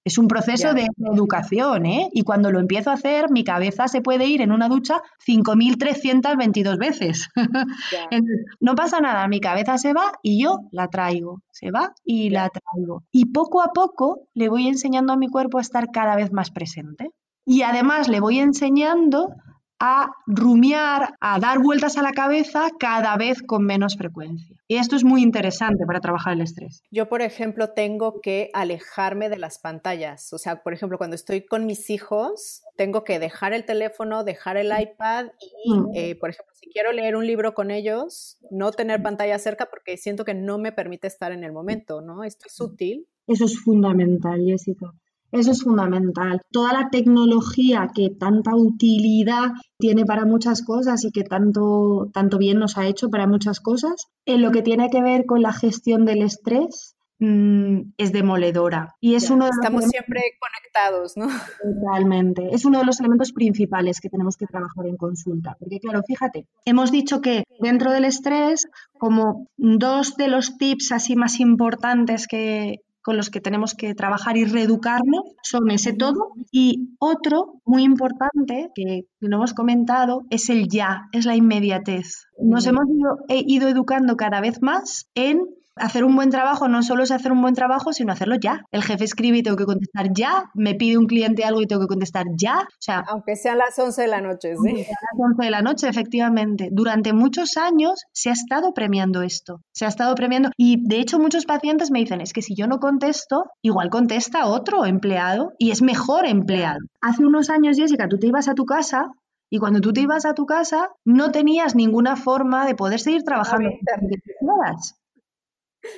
Es un proceso de educación, ¿eh? Y cuando lo empiezo a hacer, mi cabeza se puede ir en una ducha 5.322 veces. [LAUGHS] Entonces, no pasa nada, mi cabeza se va y yo la traigo, se va y la traigo. Y poco a poco le voy enseñando a mi cuerpo a estar cada vez más presente. Y además le voy enseñando a rumiar, a dar vueltas a la cabeza cada vez con menos frecuencia. Y esto es muy interesante para trabajar el estrés. Yo, por ejemplo, tengo que alejarme de las pantallas. O sea, por ejemplo, cuando estoy con mis hijos, tengo que dejar el teléfono, dejar el iPad y, Mm. eh, por ejemplo, si quiero leer un libro con ellos, no tener pantalla cerca porque siento que no me permite estar en el momento, ¿no? Esto es útil. Eso es fundamental, Jessica. Eso es fundamental. Toda la tecnología que tanta utilidad tiene para muchas cosas y que tanto, tanto bien nos ha hecho para muchas cosas, en lo que tiene que ver con la gestión del estrés, mm, es demoledora. Y es Ya, uno de los Estamos siempre conectados, ¿no? [LAUGHS] Totalmente. Es uno de los elementos principales que tenemos que trabajar en consulta. Porque, claro, fíjate, hemos dicho que dentro del estrés, como dos de los tips así más importantes que con los que tenemos que trabajar y reeducarnos son ese todo y otro muy importante que no hemos comentado es el ya, es la inmediatez. Nos hemos ido, he ido educando cada vez más en hacer un buen trabajo no solo es hacer un buen trabajo, sino hacerlo ya. El jefe escribe y tengo que contestar ya, me pide un cliente algo y tengo que contestar ya. O sea, Aunque sean las 11 de la noche, sí. a las 11 de la noche, efectivamente. Durante muchos años se ha estado premiando esto. Se ha estado premiando. Y de hecho, muchos pacientes me dicen: es que si yo no contesto, igual contesta otro empleado y es mejor empleado. Hace unos años, Jessica, tú te ibas a tu casa. Y cuando tú te ibas a tu casa, no tenías ninguna forma de poder seguir trabajando.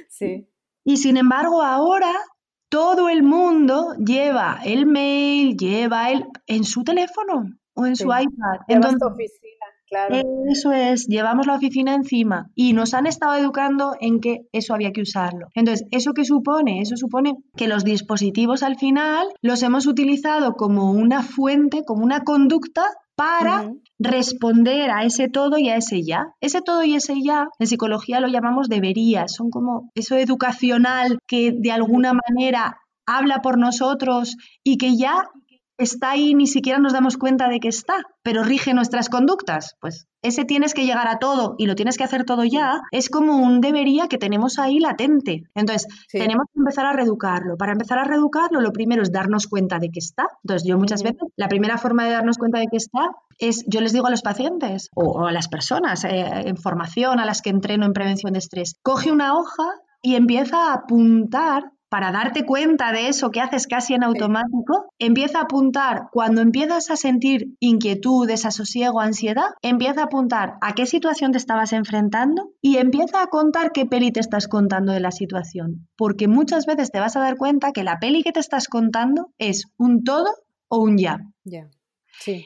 Sí. Y sin embargo, ahora todo el mundo lleva el mail, lleva el en su teléfono. o en su iPad. Entonces, oficina, claro. Eso es, llevamos la oficina encima y nos han estado educando en que eso había que usarlo. Entonces, ¿eso qué supone? Eso supone que los dispositivos al final los hemos utilizado como una fuente, como una conducta para responder a ese todo y a ese ya. Ese todo y ese ya, en psicología lo llamamos deberías, son como eso educacional que de alguna manera habla por nosotros y que ya está ahí, ni siquiera nos damos cuenta de que está, pero rige nuestras conductas. Pues ese tienes que llegar a todo y lo tienes que hacer todo ya, es como un debería que tenemos ahí latente. Entonces, tenemos que empezar a reeducarlo. Para empezar a reeducarlo, lo primero es darnos cuenta de que está. Entonces, yo muchas veces, la primera forma de darnos cuenta de que está es, yo les digo a los pacientes o, a las personas eh, en formación, a las que entreno en prevención de estrés, coge una hoja y empieza a apuntar para darte cuenta de eso que haces casi en automático, empieza a apuntar cuando empiezas a sentir inquietud, desasosiego, ansiedad, empieza a apuntar a qué situación te estabas enfrentando y empieza a contar qué peli te estás contando de la situación, porque muchas veces te vas a dar cuenta que la peli que te estás contando es un todo o un ya. Ya. Sí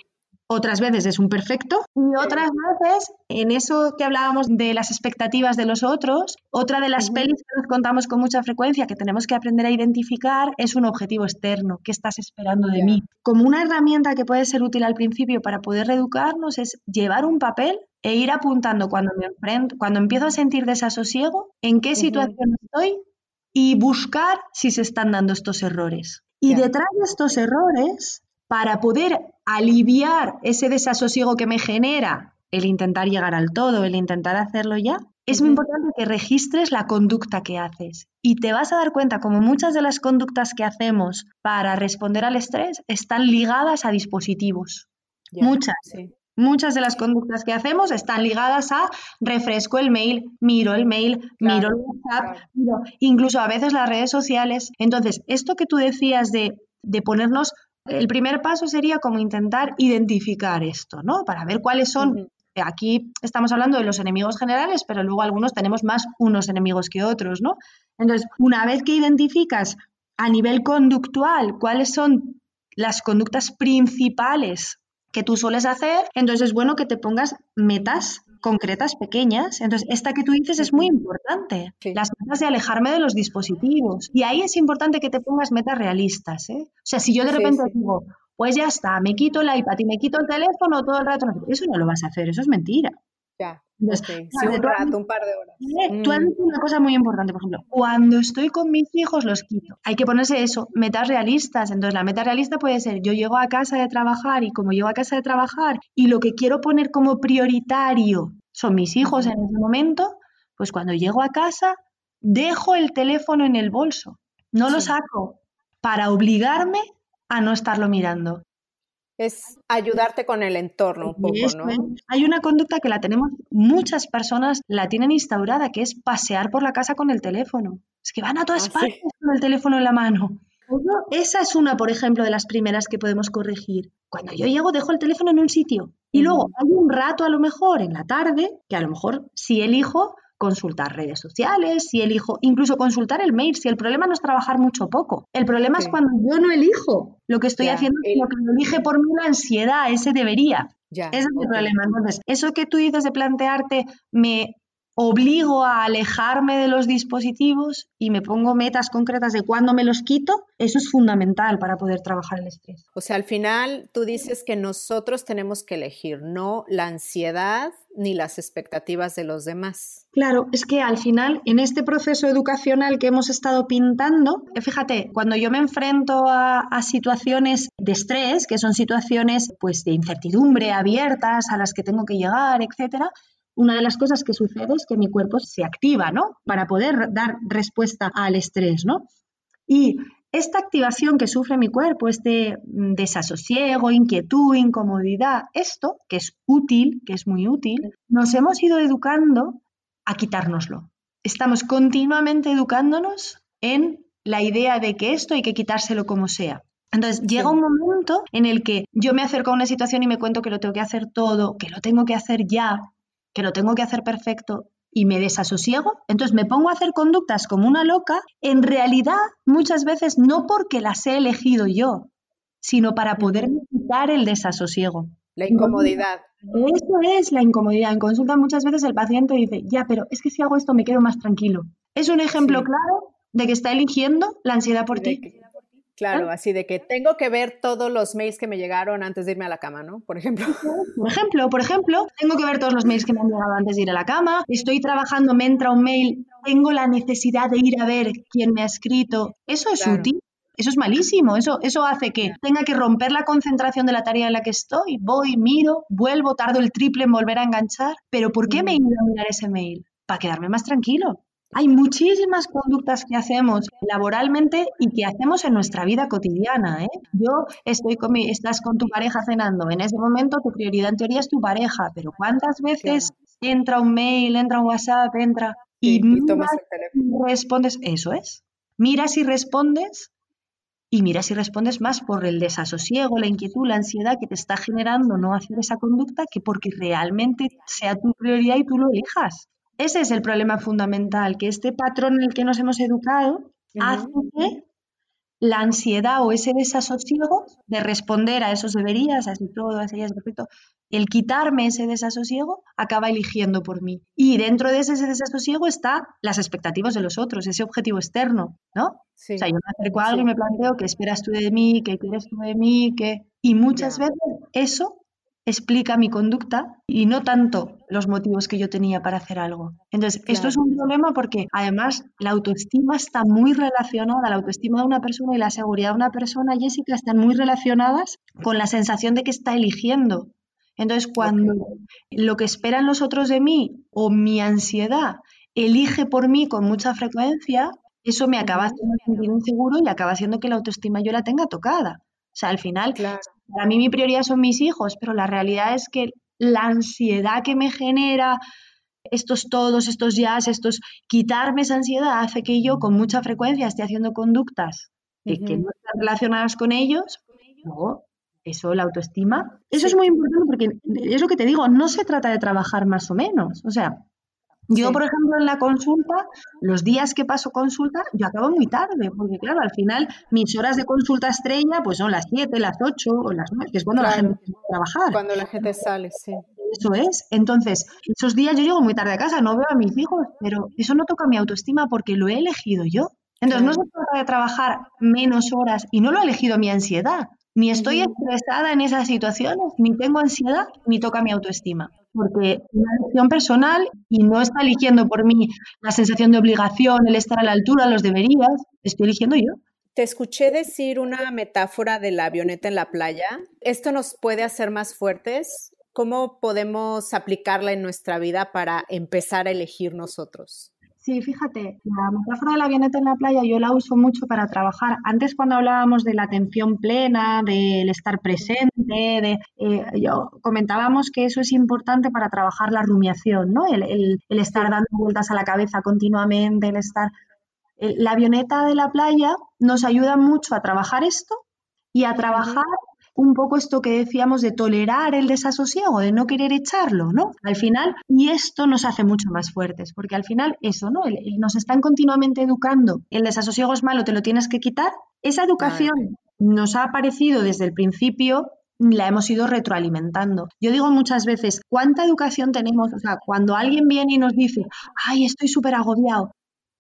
otras veces es un perfecto y otras veces en eso que hablábamos de las expectativas de los otros, otra de las pelis que nos contamos con mucha frecuencia que tenemos que aprender a identificar es un objetivo externo, ¿qué estás esperando de mí? Como una herramienta que puede ser útil al principio para poder reeducarnos es llevar un papel e ir apuntando cuando me enfrento, cuando empiezo a sentir desasosiego, en qué situación estoy y buscar si se están dando estos errores. Y detrás de estos errores para poder aliviar ese desasosiego que me genera el intentar llegar al todo, el intentar hacerlo ya, es muy importante que registres la conducta que haces y te vas a dar cuenta como muchas de las conductas que hacemos para responder al estrés están ligadas a dispositivos. muchas. Muchas de las conductas que hacemos están ligadas a refresco el mail, miro el mail, miro el WhatsApp, incluso a veces las redes sociales. Entonces, esto que tú decías de, de ponernos el primer paso sería como intentar identificar esto, ¿no? Para ver cuáles son. Aquí estamos hablando de los enemigos generales, pero luego algunos tenemos más unos enemigos que otros, ¿no? Entonces, una vez que identificas a nivel conductual cuáles son las conductas principales que tú sueles hacer, entonces es bueno que te pongas metas concretas pequeñas. Entonces, esta que tú dices es muy importante. Las metas de alejarme de los dispositivos. Y ahí es importante que te pongas metas realistas. ¿eh? O sea, si yo de repente digo, pues ya está, me quito el iPad y me quito el teléfono todo el rato, eso no lo vas a hacer, eso es mentira. Ya. un rato, un par de horas. Tú has dicho una cosa muy importante, por ejemplo, cuando estoy con mis hijos los quito. Hay que ponerse eso, metas realistas. Entonces, la meta realista puede ser, yo llego a casa de trabajar y como llego a casa de trabajar y lo que quiero poner como prioritario son mis hijos en ese momento, pues cuando llego a casa dejo el teléfono en el bolso, no lo saco para obligarme a no estarlo mirando es ayudarte con el entorno un poco, ¿no? Hay una conducta que la tenemos, muchas personas la tienen instaurada, que es pasear por la casa con el teléfono. Es que van a todas ah, partes con el teléfono en la mano. Esa es una, por ejemplo, de las primeras que podemos corregir. Cuando yo llego, dejo el teléfono en un sitio. Y luego hay un rato, a lo mejor, en la tarde, que a lo mejor si elijo, consultar redes sociales, si elijo, incluso consultar el mail, si el problema no es trabajar mucho o poco. El problema es cuando yo no elijo lo que estoy haciendo, sino que lo elige por mí la ansiedad, ese debería. ese es el problema. Entonces, eso que tú dices de plantearte, me obligo a alejarme de los dispositivos y me pongo metas concretas de cuándo me los quito, eso es fundamental para poder trabajar el estrés. O sea, al final tú dices que nosotros tenemos que elegir, no la ansiedad ni las expectativas de los demás. Claro, es que al final, en este proceso educacional que hemos estado pintando, fíjate, cuando yo me enfrento a, a, situaciones de estrés, que son situaciones pues de incertidumbre abiertas a las que tengo que llegar, etcétera, una de las cosas que sucede es que mi cuerpo se activa, ¿no? Para poder dar respuesta al estrés, ¿no? Y esta activación que sufre mi cuerpo, este desasosiego, inquietud, incomodidad, esto, que es útil, que es muy útil, nos hemos ido educando a quitárnoslo. Estamos continuamente educándonos en la idea de que esto hay que quitárselo como sea. Entonces llega un momento en el que yo me acerco a una situación y me cuento que lo tengo que hacer todo, que lo tengo que hacer ya, que lo tengo que hacer perfecto y me desasosiego, entonces me pongo a hacer conductas como una loca, en realidad muchas veces no porque las he elegido yo, sino para poder quitar el desasosiego. La incomodidad. Eso es la incomodidad. En consulta muchas veces el paciente dice, ya, pero es que si hago esto me quedo más tranquilo. Es un ejemplo claro de que está eligiendo la ansiedad por ti. Claro, ¿Ah? así de que tengo que ver todos los mails que me llegaron antes de irme a la cama, ¿no? Por ejemplo. Por ejemplo, por ejemplo, tengo que ver todos los mails que me han llegado antes de ir a la cama. Estoy trabajando, me entra un mail, tengo la necesidad de ir a ver quién me ha escrito. Eso es útil. Eso es malísimo, eso, eso hace que tenga que romper la concentración de la tarea en la que estoy, voy, miro, vuelvo, tardo el triple en volver a enganchar, pero ¿por qué me he ido a mirar ese mail? Para quedarme más tranquilo. Hay muchísimas conductas que hacemos laboralmente y que hacemos en nuestra vida cotidiana. ¿eh? Yo estoy con mi, estás con tu pareja cenando. En ese momento tu prioridad en teoría es tu pareja, pero ¿cuántas veces entra un mail, entra un WhatsApp, entra y, respondes? Eso es. Miras y respondes y miras y respondes más por el desasosiego, la inquietud, la ansiedad que te está generando no hacer esa conducta que porque realmente sea tu prioridad y tú lo elijas. Ese es el problema fundamental, que este patrón en el que nos hemos educado hace que la ansiedad o ese desasosiego de responder a esos deberías, a ese todo, a ese ya es perfecto, el quitarme ese desasosiego acaba eligiendo por mí. Y dentro de ese desasosiego está las expectativas de los otros, ese objetivo externo, ¿no? O sea, yo me acerco a algo y me planteo qué esperas tú de mí, qué quieres tú de mí, qué... Y muchas veces eso explica mi conducta y no tanto los motivos que yo tenía para hacer algo. Entonces, esto es un problema porque además la autoestima está muy relacionada, la autoestima de una persona y la seguridad de una persona, Jessica, están muy relacionadas con la sensación de que está eligiendo. Entonces, cuando lo que esperan los otros de mí o mi ansiedad elige por mí con mucha frecuencia, eso me acaba haciendo sentir inseguro y acaba haciendo que la autoestima yo la tenga tocada. O sea, al final, para mí mi prioridad son mis hijos, pero la realidad es que la ansiedad que me genera estos todos, estos jazz, estos quitarme esa ansiedad hace que yo con mucha frecuencia esté haciendo conductas que, no están relacionadas con ellos. No, eso, la autoestima. Eso es muy importante porque es lo que te digo, no se trata de trabajar más o menos. O sea, yo, por ejemplo, en la consulta, los días que paso consulta, yo acabo muy tarde, porque claro, al final mis horas de consulta estrella pues son las 7, las 8 o las 9, que es cuando la gente a trabajar. Cuando la gente sale, sí. Eso es. Entonces, esos días yo llego muy tarde a casa, no veo a mis hijos, pero eso no toca mi autoestima porque lo he elegido yo. Entonces, no se trata de trabajar menos horas y no lo ha elegido mi ansiedad. Ni estoy estresada en esas situaciones, ni tengo ansiedad, ni toca mi autoestima porque una elección personal y no está eligiendo por mí la sensación de obligación, el estar a la altura, los deberías, estoy eligiendo yo. Te escuché decir una metáfora de la avioneta en la playa. ¿Esto nos puede hacer más fuertes? ¿Cómo podemos aplicarla en nuestra vida para empezar a elegir nosotros? Sí, fíjate, la metáfora de la avioneta en la playa yo la uso mucho para trabajar. Antes cuando hablábamos de la atención plena, del estar presente, de, eh, yo, comentábamos que eso es importante para trabajar la rumiación, ¿no? El, estar dando vueltas a la cabeza continuamente, el estar... la avioneta de la playa nos ayuda mucho a trabajar esto y a trabajar un poco esto que decíamos de tolerar el desasosiego, de no querer echarlo, ¿no? Al final, y esto nos hace mucho más fuertes, porque al final eso, ¿no? nos están continuamente educando, el desasosiego es malo, te lo tienes que quitar. Esa educación nos ha aparecido desde el principio la hemos ido retroalimentando. Yo digo muchas veces, ¿cuánta educación tenemos? O sea, cuando alguien viene y nos dice, ay, estoy súper agobiado,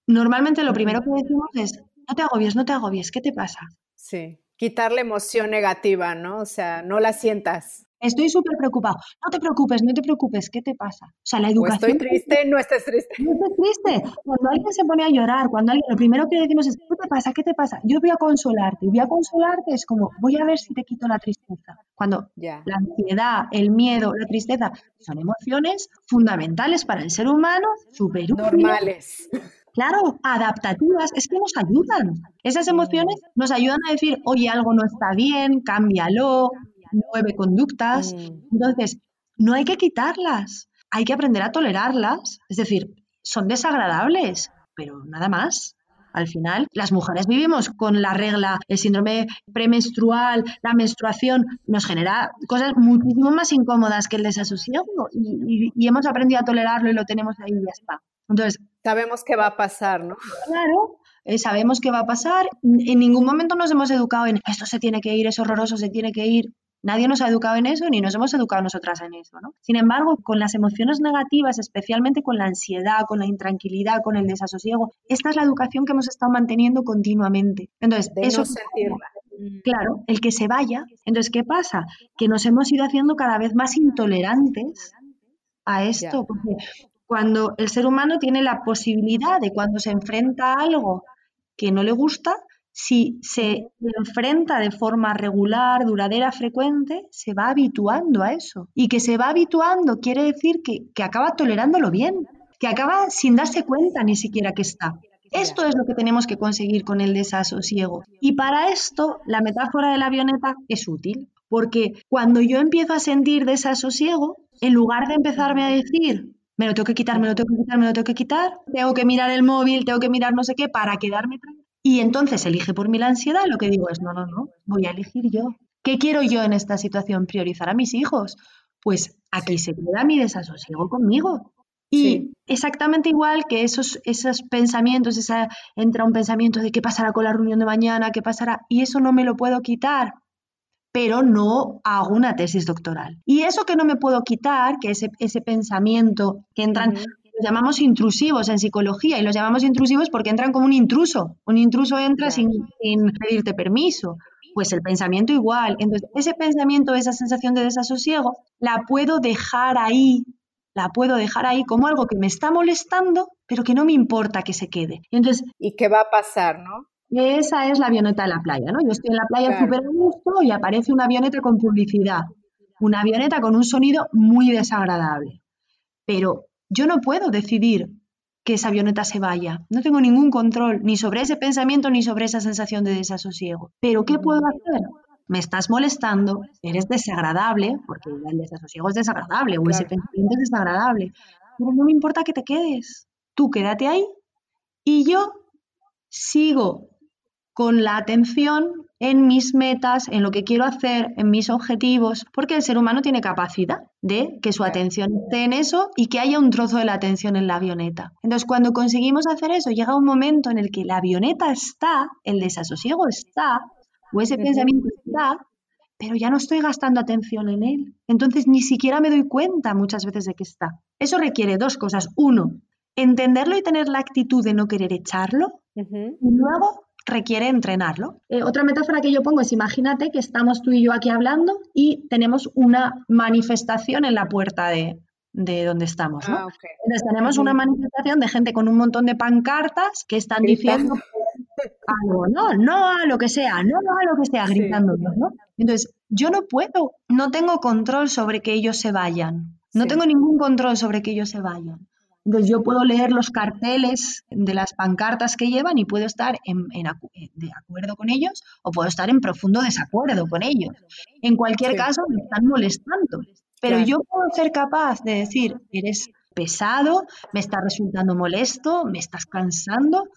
normalmente lo primero que decimos es, no te agobies, no te agobies, ¿qué te pasa? Sí quitar la emoción negativa, ¿no? O sea, no la sientas. Estoy súper preocupado. No te preocupes, no te preocupes. ¿Qué te pasa? O sea, la educación. estoy triste, no estés triste. No estés triste. Cuando alguien se pone a llorar, cuando alguien, lo primero que decimos es, ¿qué te pasa? ¿Qué te pasa? Yo voy a consolarte. Voy a consolarte es como, voy a ver si te quito la tristeza. Cuando la ansiedad, el miedo, la tristeza son emociones fundamentales para el ser humano, súper Normales. Claro, adaptativas, es que nos ayudan. Esas emociones nos ayudan a decir, oye, algo no está bien, cámbialo, nueve conductas. Mm. Entonces, no hay que quitarlas, hay que aprender a tolerarlas. Es decir, son desagradables, pero nada más. Al final, las mujeres vivimos con la regla, el síndrome premenstrual, la menstruación, nos genera cosas muchísimo más incómodas que el desasosiego y, y hemos aprendido a tolerarlo y lo tenemos ahí y ya está. Entonces, sabemos qué va a pasar, ¿no? Claro, eh, sabemos qué va a pasar. En ningún momento nos hemos educado en esto se tiene que ir, es horroroso, se tiene que ir. Nadie nos ha educado en eso ni nos hemos educado nosotras en eso, ¿no? Sin embargo, con las emociones negativas, especialmente con la ansiedad, con la intranquilidad, con el desasosiego, esta es la educación que hemos estado manteniendo continuamente. Entonces, eso Claro, el que se vaya. Entonces, ¿qué pasa? Que nos hemos ido haciendo cada vez más intolerantes a esto, porque cuando el ser humano tiene la posibilidad de cuando se enfrenta a algo que no le gusta, si se enfrenta de forma regular, duradera, frecuente, se va habituando a eso. Y que se va habituando quiere decir que, que acaba tolerándolo bien, que acaba sin darse cuenta ni siquiera que está. Esto es lo que tenemos que conseguir con el desasosiego. Y para esto, la metáfora de la avioneta es útil, porque cuando yo empiezo a sentir desasosiego, en lugar de empezarme a decir, me lo tengo que quitar, me lo tengo que quitar, me lo tengo que quitar, tengo que mirar el móvil, tengo que mirar no sé qué para quedarme tranquilo. Y entonces elige por mí la ansiedad, lo que digo es, no, no, no, voy a elegir yo. ¿Qué quiero yo en esta situación? ¿Priorizar a mis hijos? Pues aquí se queda mi desasosiego conmigo. Y exactamente igual que esos, esos pensamientos, esa, entra un pensamiento de qué pasará con la reunión de mañana, qué pasará, y eso no me lo puedo quitar, pero no hago una tesis doctoral. Y eso que no me puedo quitar, que ese, ese pensamiento que entran, los llamamos intrusivos en psicología, y los llamamos intrusivos porque entran como un intruso. Un intruso entra sin, sin pedirte permiso. Pues el pensamiento igual. Entonces, ese pensamiento, esa sensación de desasosiego, la puedo dejar ahí la puedo dejar ahí como algo que me está molestando, pero que no me importa que se quede. Entonces, ¿Y qué va a pasar, no? Esa es la avioneta de la playa, ¿no? Yo estoy en la playa súper gusto y aparece una avioneta con publicidad. Una avioneta con un sonido muy desagradable. Pero yo no puedo decidir que esa avioneta se vaya. No tengo ningún control ni sobre ese pensamiento ni sobre esa sensación de desasosiego. Pero ¿qué puedo hacer? me estás molestando, eres desagradable, porque el desasosiego es desagradable o ese pensamiento es desagradable, pero no me importa que te quedes, tú quédate ahí y yo sigo con la atención en mis metas, en lo que quiero hacer, en mis objetivos, porque el ser humano tiene capacidad de que su atención esté en eso y que haya un trozo de la atención en la avioneta. Entonces, cuando conseguimos hacer eso, llega un momento en el que la avioneta está, el desasosiego está, o ese pensamiento está, pero ya no estoy gastando atención en él. Entonces ni siquiera me doy cuenta muchas veces de que está. Eso requiere dos cosas. Uno, entenderlo y tener la actitud de no querer echarlo. Y luego requiere entrenarlo. Eh, otra metáfora que yo pongo es imagínate que estamos tú y yo aquí hablando y tenemos una manifestación en la puerta de, donde estamos. ¿no? Ah, Entonces tenemos una manifestación de gente con un montón de pancartas que están diciendo [LAUGHS] algo, no, no a lo que sea, no, a lo que sea, gritando, ¿no? Entonces, yo no puedo, no tengo control sobre que ellos se vayan, no tengo ningún control sobre que ellos se vayan. Entonces, yo puedo leer los carteles de las pancartas que llevan y puedo estar en, de acuerdo con ellos o puedo estar en profundo desacuerdo con ellos. En cualquier caso, me están molestando. Pero yo puedo ser capaz de decir, eres pesado, me está resultando molesto, me estás cansando,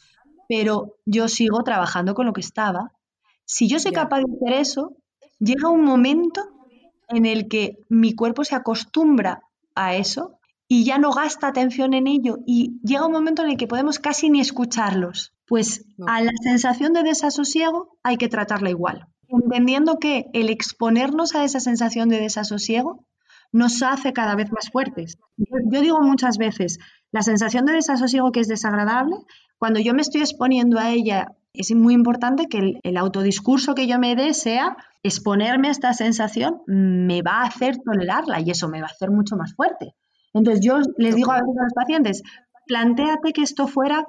pero yo sigo trabajando con lo que estaba. Si yo soy capaz de hacer eso, llega un momento en el que mi cuerpo se acostumbra a eso y ya no gasta atención en ello y llega un momento en el que podemos casi ni escucharlos. Pues a la sensación de desasosiego hay que tratarla igual, entendiendo que el exponernos a esa sensación de desasosiego nos hace cada vez más fuertes. Yo digo muchas veces, la sensación de desasosiego que es desagradable cuando yo me estoy exponiendo a ella, es muy importante que el, autodiscurso que yo me dé sea exponerme a esta sensación me va a hacer tolerarla y eso me va a hacer mucho más fuerte. Entonces yo les digo a, los pacientes, planteate que esto fuera,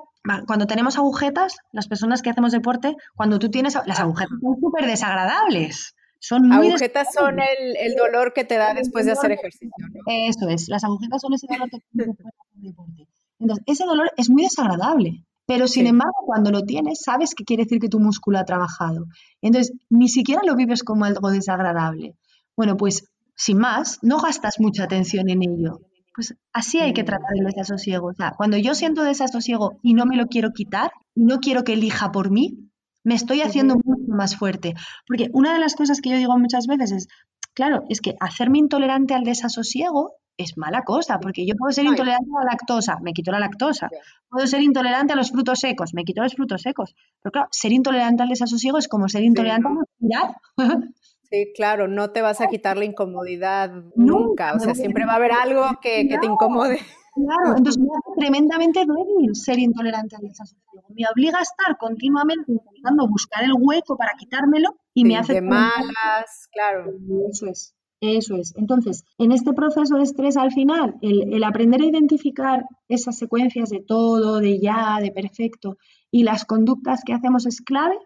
cuando tenemos agujetas, las personas que hacemos deporte, cuando tú tienes, las agujetas son súper desagradables. Son muy agujetas son el, dolor que te da después de hacer ejercicio. Eso es, las agujetas son ese dolor que después de hacer deporte. Entonces, ese dolor es muy desagradable. Pero sin embargo, cuando lo tienes, sabes que quiere decir que tu músculo ha trabajado. Entonces, ni siquiera lo vives como algo desagradable. Bueno, pues sin más, no gastas mucha atención en ello. Pues así hay que tratar el desasosiego. O sea, cuando yo siento desasosiego y no me lo quiero quitar, y no quiero que elija por mí, me estoy haciendo mucho más fuerte. Porque una de las cosas que yo digo muchas veces es, claro, es que hacerme intolerante al desasosiego es mala cosa, porque yo puedo ser intolerante a la lactosa, me quito la lactosa. Puedo ser intolerante a los frutos secos, me quito los frutos secos. Pero claro, ser intolerante al desasosiego es como ser intolerante a respirar. [LAUGHS] Sí, claro, no te vas a quitar la incomodidad nunca, o sea, siempre va a haber algo que, te incomode. Claro, entonces me hace tremendamente débil ser intolerante al desasosiego. Me obliga a estar continuamente intentando buscar el hueco para quitármelo y me hace... De malas, claro. Eso es. Eso es. Entonces, en este proceso de estrés al final, el, aprender a identificar esas secuencias de todo, de ya, de perfecto y las conductas que hacemos es clave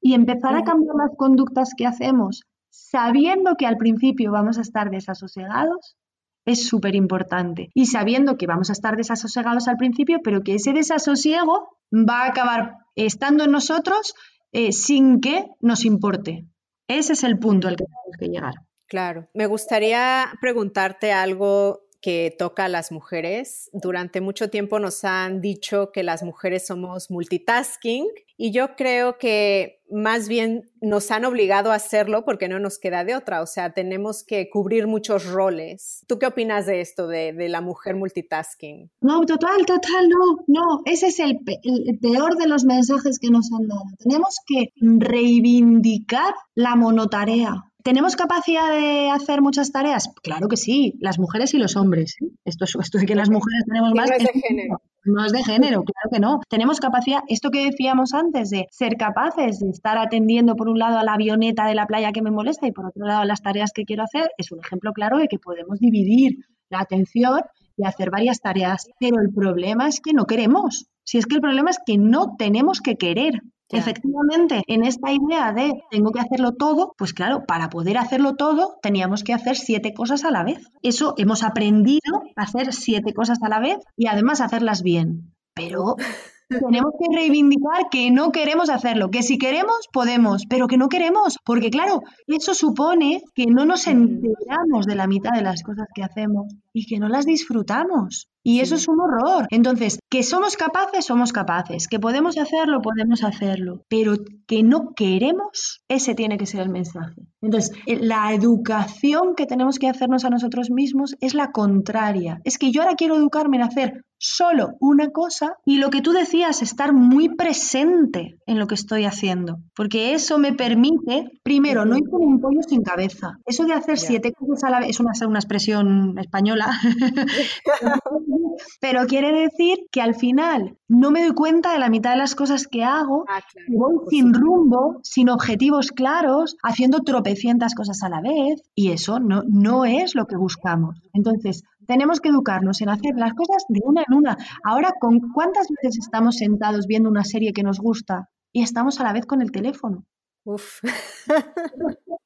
y empezar a cambiar las conductas que hacemos sabiendo que al principio vamos a estar desasosegados es súper importante. Y sabiendo que vamos a estar desasosegados al principio, pero que ese desasosiego va a acabar estando en nosotros eh, sin que nos importe. Ese es el punto al que tenemos que llegar. Claro. Me gustaría preguntarte algo que toca a las mujeres. Durante mucho tiempo nos han dicho que las mujeres somos multitasking y yo creo que más bien nos han obligado a hacerlo porque no nos queda de otra, o sea, tenemos que cubrir muchos roles. ¿Tú qué opinas de esto, de, la mujer multitasking? No, total, total, no, no, ese es el, el peor de los mensajes que nos han dado. Tenemos que reivindicar la monotarea. ¿Tenemos capacidad de hacer muchas tareas? Claro que sí, las mujeres y los hombres. ¿eh? Esto, esto de que las mujeres tenemos más... No es de género. No es de género, claro que no. Tenemos capacidad, esto que decíamos antes, de ser capaces de estar atendiendo por un lado a la avioneta de la playa que me molesta y por otro lado a las tareas que quiero hacer, es un ejemplo claro de que podemos dividir la atención y hacer varias tareas. Pero el problema es que no queremos. Si es que el problema es que no tenemos que querer. Efectivamente, en esta idea de tengo que hacerlo todo, pues claro, para poder hacerlo todo teníamos que hacer siete cosas a la vez. Eso hemos aprendido a hacer siete cosas a la vez y además hacerlas bien. Pero [LAUGHS] tenemos que reivindicar que no queremos hacerlo, que si queremos, podemos, pero que no queremos, porque claro, eso supone que no nos enteramos de la mitad de las cosas que hacemos y que no las disfrutamos. Y eso es un horror. Entonces, que somos capaces, somos capaces. Que podemos hacerlo, podemos hacerlo. Pero que no queremos, ese tiene que ser el mensaje. Entonces, eh, la educación que tenemos que hacernos a nosotros mismos es la contraria. Es que yo ahora quiero educarme en hacer solo una cosa y lo que tú decías, estar muy presente en lo que estoy haciendo. Porque eso me permite, primero, no ir con un pollo sin cabeza. Eso de hacer siete cosas a la vez es una, una expresión española. [LAUGHS] [LAUGHS] Pero quiere decir que al final no me doy cuenta de la mitad de las cosas que hago, ah, voy sin rumbo, sin objetivos claros, haciendo tropecientas cosas a la vez, y eso no, no es lo que buscamos. Entonces, tenemos que educarnos en hacer las cosas de una en una. Ahora, ¿con cuántas veces estamos sentados viendo una serie que nos gusta y estamos a la vez con el teléfono? Uf.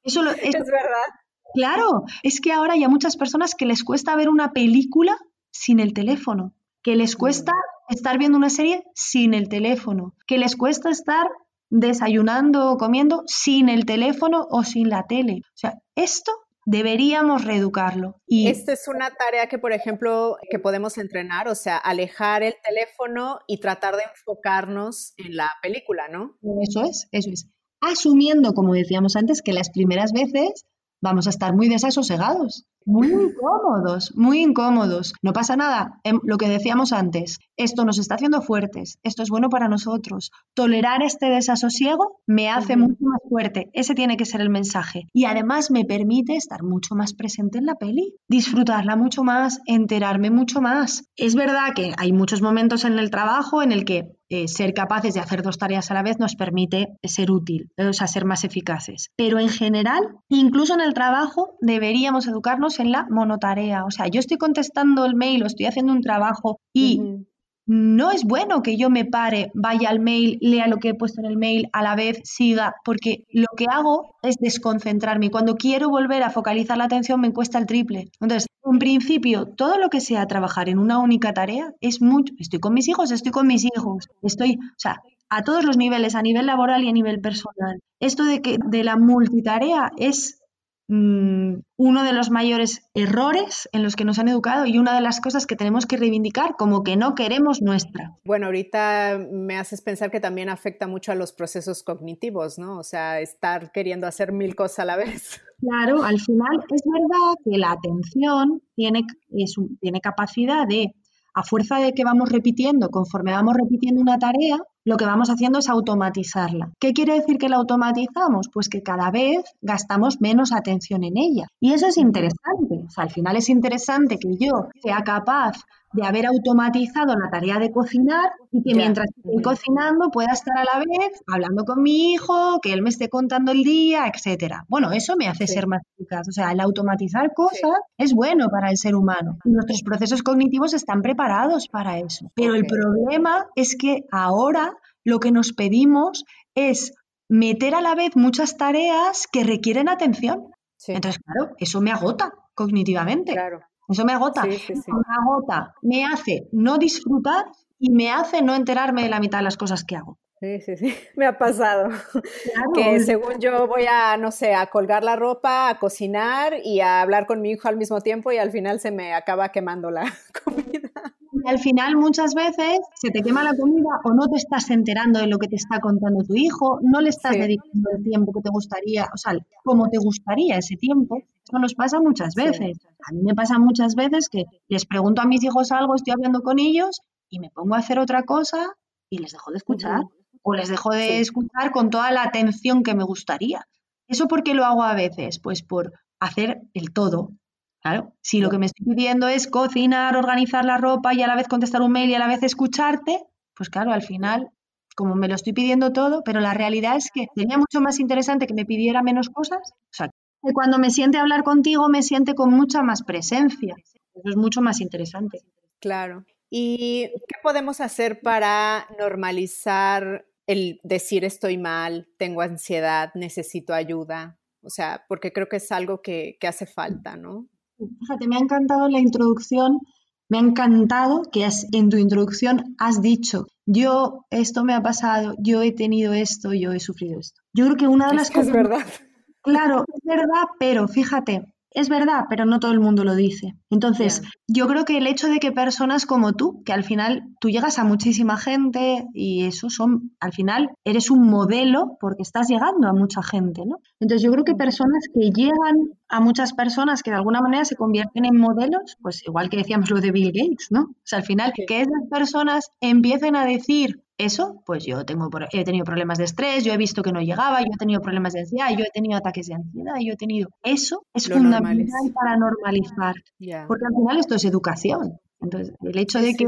Eso [LAUGHS] es verdad. Claro, es que ahora hay a muchas personas que les cuesta ver una película sin el teléfono, que les cuesta estar viendo una serie sin el teléfono, que les cuesta estar desayunando o comiendo sin el teléfono o sin la tele. O sea, esto deberíamos reeducarlo. Y esta es una tarea que, por ejemplo, que podemos entrenar, o sea, alejar el teléfono y tratar de enfocarnos en la película, ¿no? Eso es, eso es. Asumiendo, como decíamos antes, que las primeras veces vamos a estar muy desasosegados. Muy incómodos, muy incómodos. No pasa nada. Em, lo que decíamos antes, esto nos está haciendo fuertes, esto es bueno para nosotros. Tolerar este desasosiego me hace mucho más fuerte. Ese tiene que ser el mensaje. Y además me permite estar mucho más presente en la peli, disfrutarla mucho más, enterarme mucho más. Es verdad que hay muchos momentos en el trabajo en el que eh, ser capaces de hacer dos tareas a la vez nos permite ser útil, o sea, ser más eficaces. Pero en general, incluso en el trabajo, deberíamos educarnos en la monotarea. O sea, yo estoy contestando el mail o estoy haciendo un trabajo y no es bueno que yo me pare, vaya al mail, lea lo que he puesto en el mail, a la vez siga, porque lo que hago es desconcentrarme. Cuando quiero volver a focalizar la atención me cuesta el triple. Entonces, en principio, todo lo que sea trabajar en una única tarea es mucho. Estoy con mis hijos, estoy con mis hijos, estoy, o sea, a todos los niveles, a nivel laboral y a nivel personal. Esto de que de la multitarea es Mm, uno de los mayores errores en los que nos han educado y una de las cosas que tenemos que reivindicar como que no queremos nuestra. Bueno, ahorita me haces pensar que también afecta mucho a los procesos cognitivos, ¿no? O sea, estar queriendo hacer mil cosas a la vez. [LAUGHS] Claro, al final es verdad que la atención tiene, tiene capacidad de, a fuerza de que vamos repitiendo, conforme vamos repitiendo una tarea, lo que vamos haciendo es automatizarla. ¿Qué quiere decir que la automatizamos? Pues que cada vez gastamos menos atención en ella. Y eso es interesante. O sea, al final es interesante que yo sea capaz de haber automatizado la tarea de cocinar y que mientras estoy cocinando pueda estar a la vez hablando con mi hijo, que él me esté contando el día, etcétera. Bueno, eso me hace ser más eficaz. O sea, el automatizar cosas es bueno para el ser humano. Y nuestros procesos cognitivos están preparados para eso. Pero el problema es que ahora lo que nos pedimos es meter a la vez muchas tareas que requieren atención. Entonces, claro, eso me agota cognitivamente. Claro. Eso me agota. Me agota, me hace no disfrutar y me hace no enterarme de la mitad de las cosas que hago. Sí, sí, sí, [LAUGHS] me ha pasado. Que según yo voy a, no sé, a colgar la ropa, a cocinar y a hablar con mi hijo al mismo tiempo y al final se me acaba quemando la [LAUGHS] comida. Y al final muchas veces se te quema la comida o no te estás enterando de lo que te está contando tu hijo, no le estás dedicando el tiempo que te gustaría, o sea, como te gustaría ese tiempo. Eso nos pasa muchas veces. A mí me pasa muchas veces que les pregunto a mis hijos algo, estoy hablando con ellos y me pongo a hacer otra cosa y les dejo de escuchar. O les dejo de escuchar con toda la atención que me gustaría. ¿Eso por qué lo hago a veces? Pues por hacer el todo. Claro, si lo que me estoy pidiendo es cocinar, organizar la ropa y a la vez contestar un mail y a la vez escucharte, pues claro, al final, como me lo estoy pidiendo todo, pero la realidad es que sería mucho más interesante que me pidiera menos cosas. O sea, que cuando me siente hablar contigo, me siente con mucha más presencia. Eso es mucho más interesante. Claro. ¿Y qué podemos hacer para normalizar el decir estoy mal, tengo ansiedad, necesito ayuda? O sea, porque creo que es algo que, que hace falta, ¿no? Fíjate, me ha encantado la introducción, me ha encantado que en tu introducción has dicho, yo esto me ha pasado, yo he tenido esto, yo he sufrido esto. Yo creo que una de las cosas... Es verdad. Claro, es verdad, pero fíjate, es verdad, pero no todo el mundo lo dice. Entonces, yo creo que el hecho de que personas como tú, que al final tú llegas a muchísima gente y eso son, al final eres un modelo porque estás llegando a mucha gente, ¿no? Entonces, yo creo que personas que llegan a muchas personas que de alguna manera se convierten en modelos, pues igual que decíamos lo de Bill Gates, ¿no? O sea, al final que esas personas empiecen a decir, eso, pues yo tengo, he tenido problemas de estrés, yo he visto que no llegaba, yo he tenido problemas de ansiedad, yo he tenido ataques de ansiedad, yo he tenido... Eso es fundamental para normalizar, porque al final esto es educación. Entonces, el hecho de que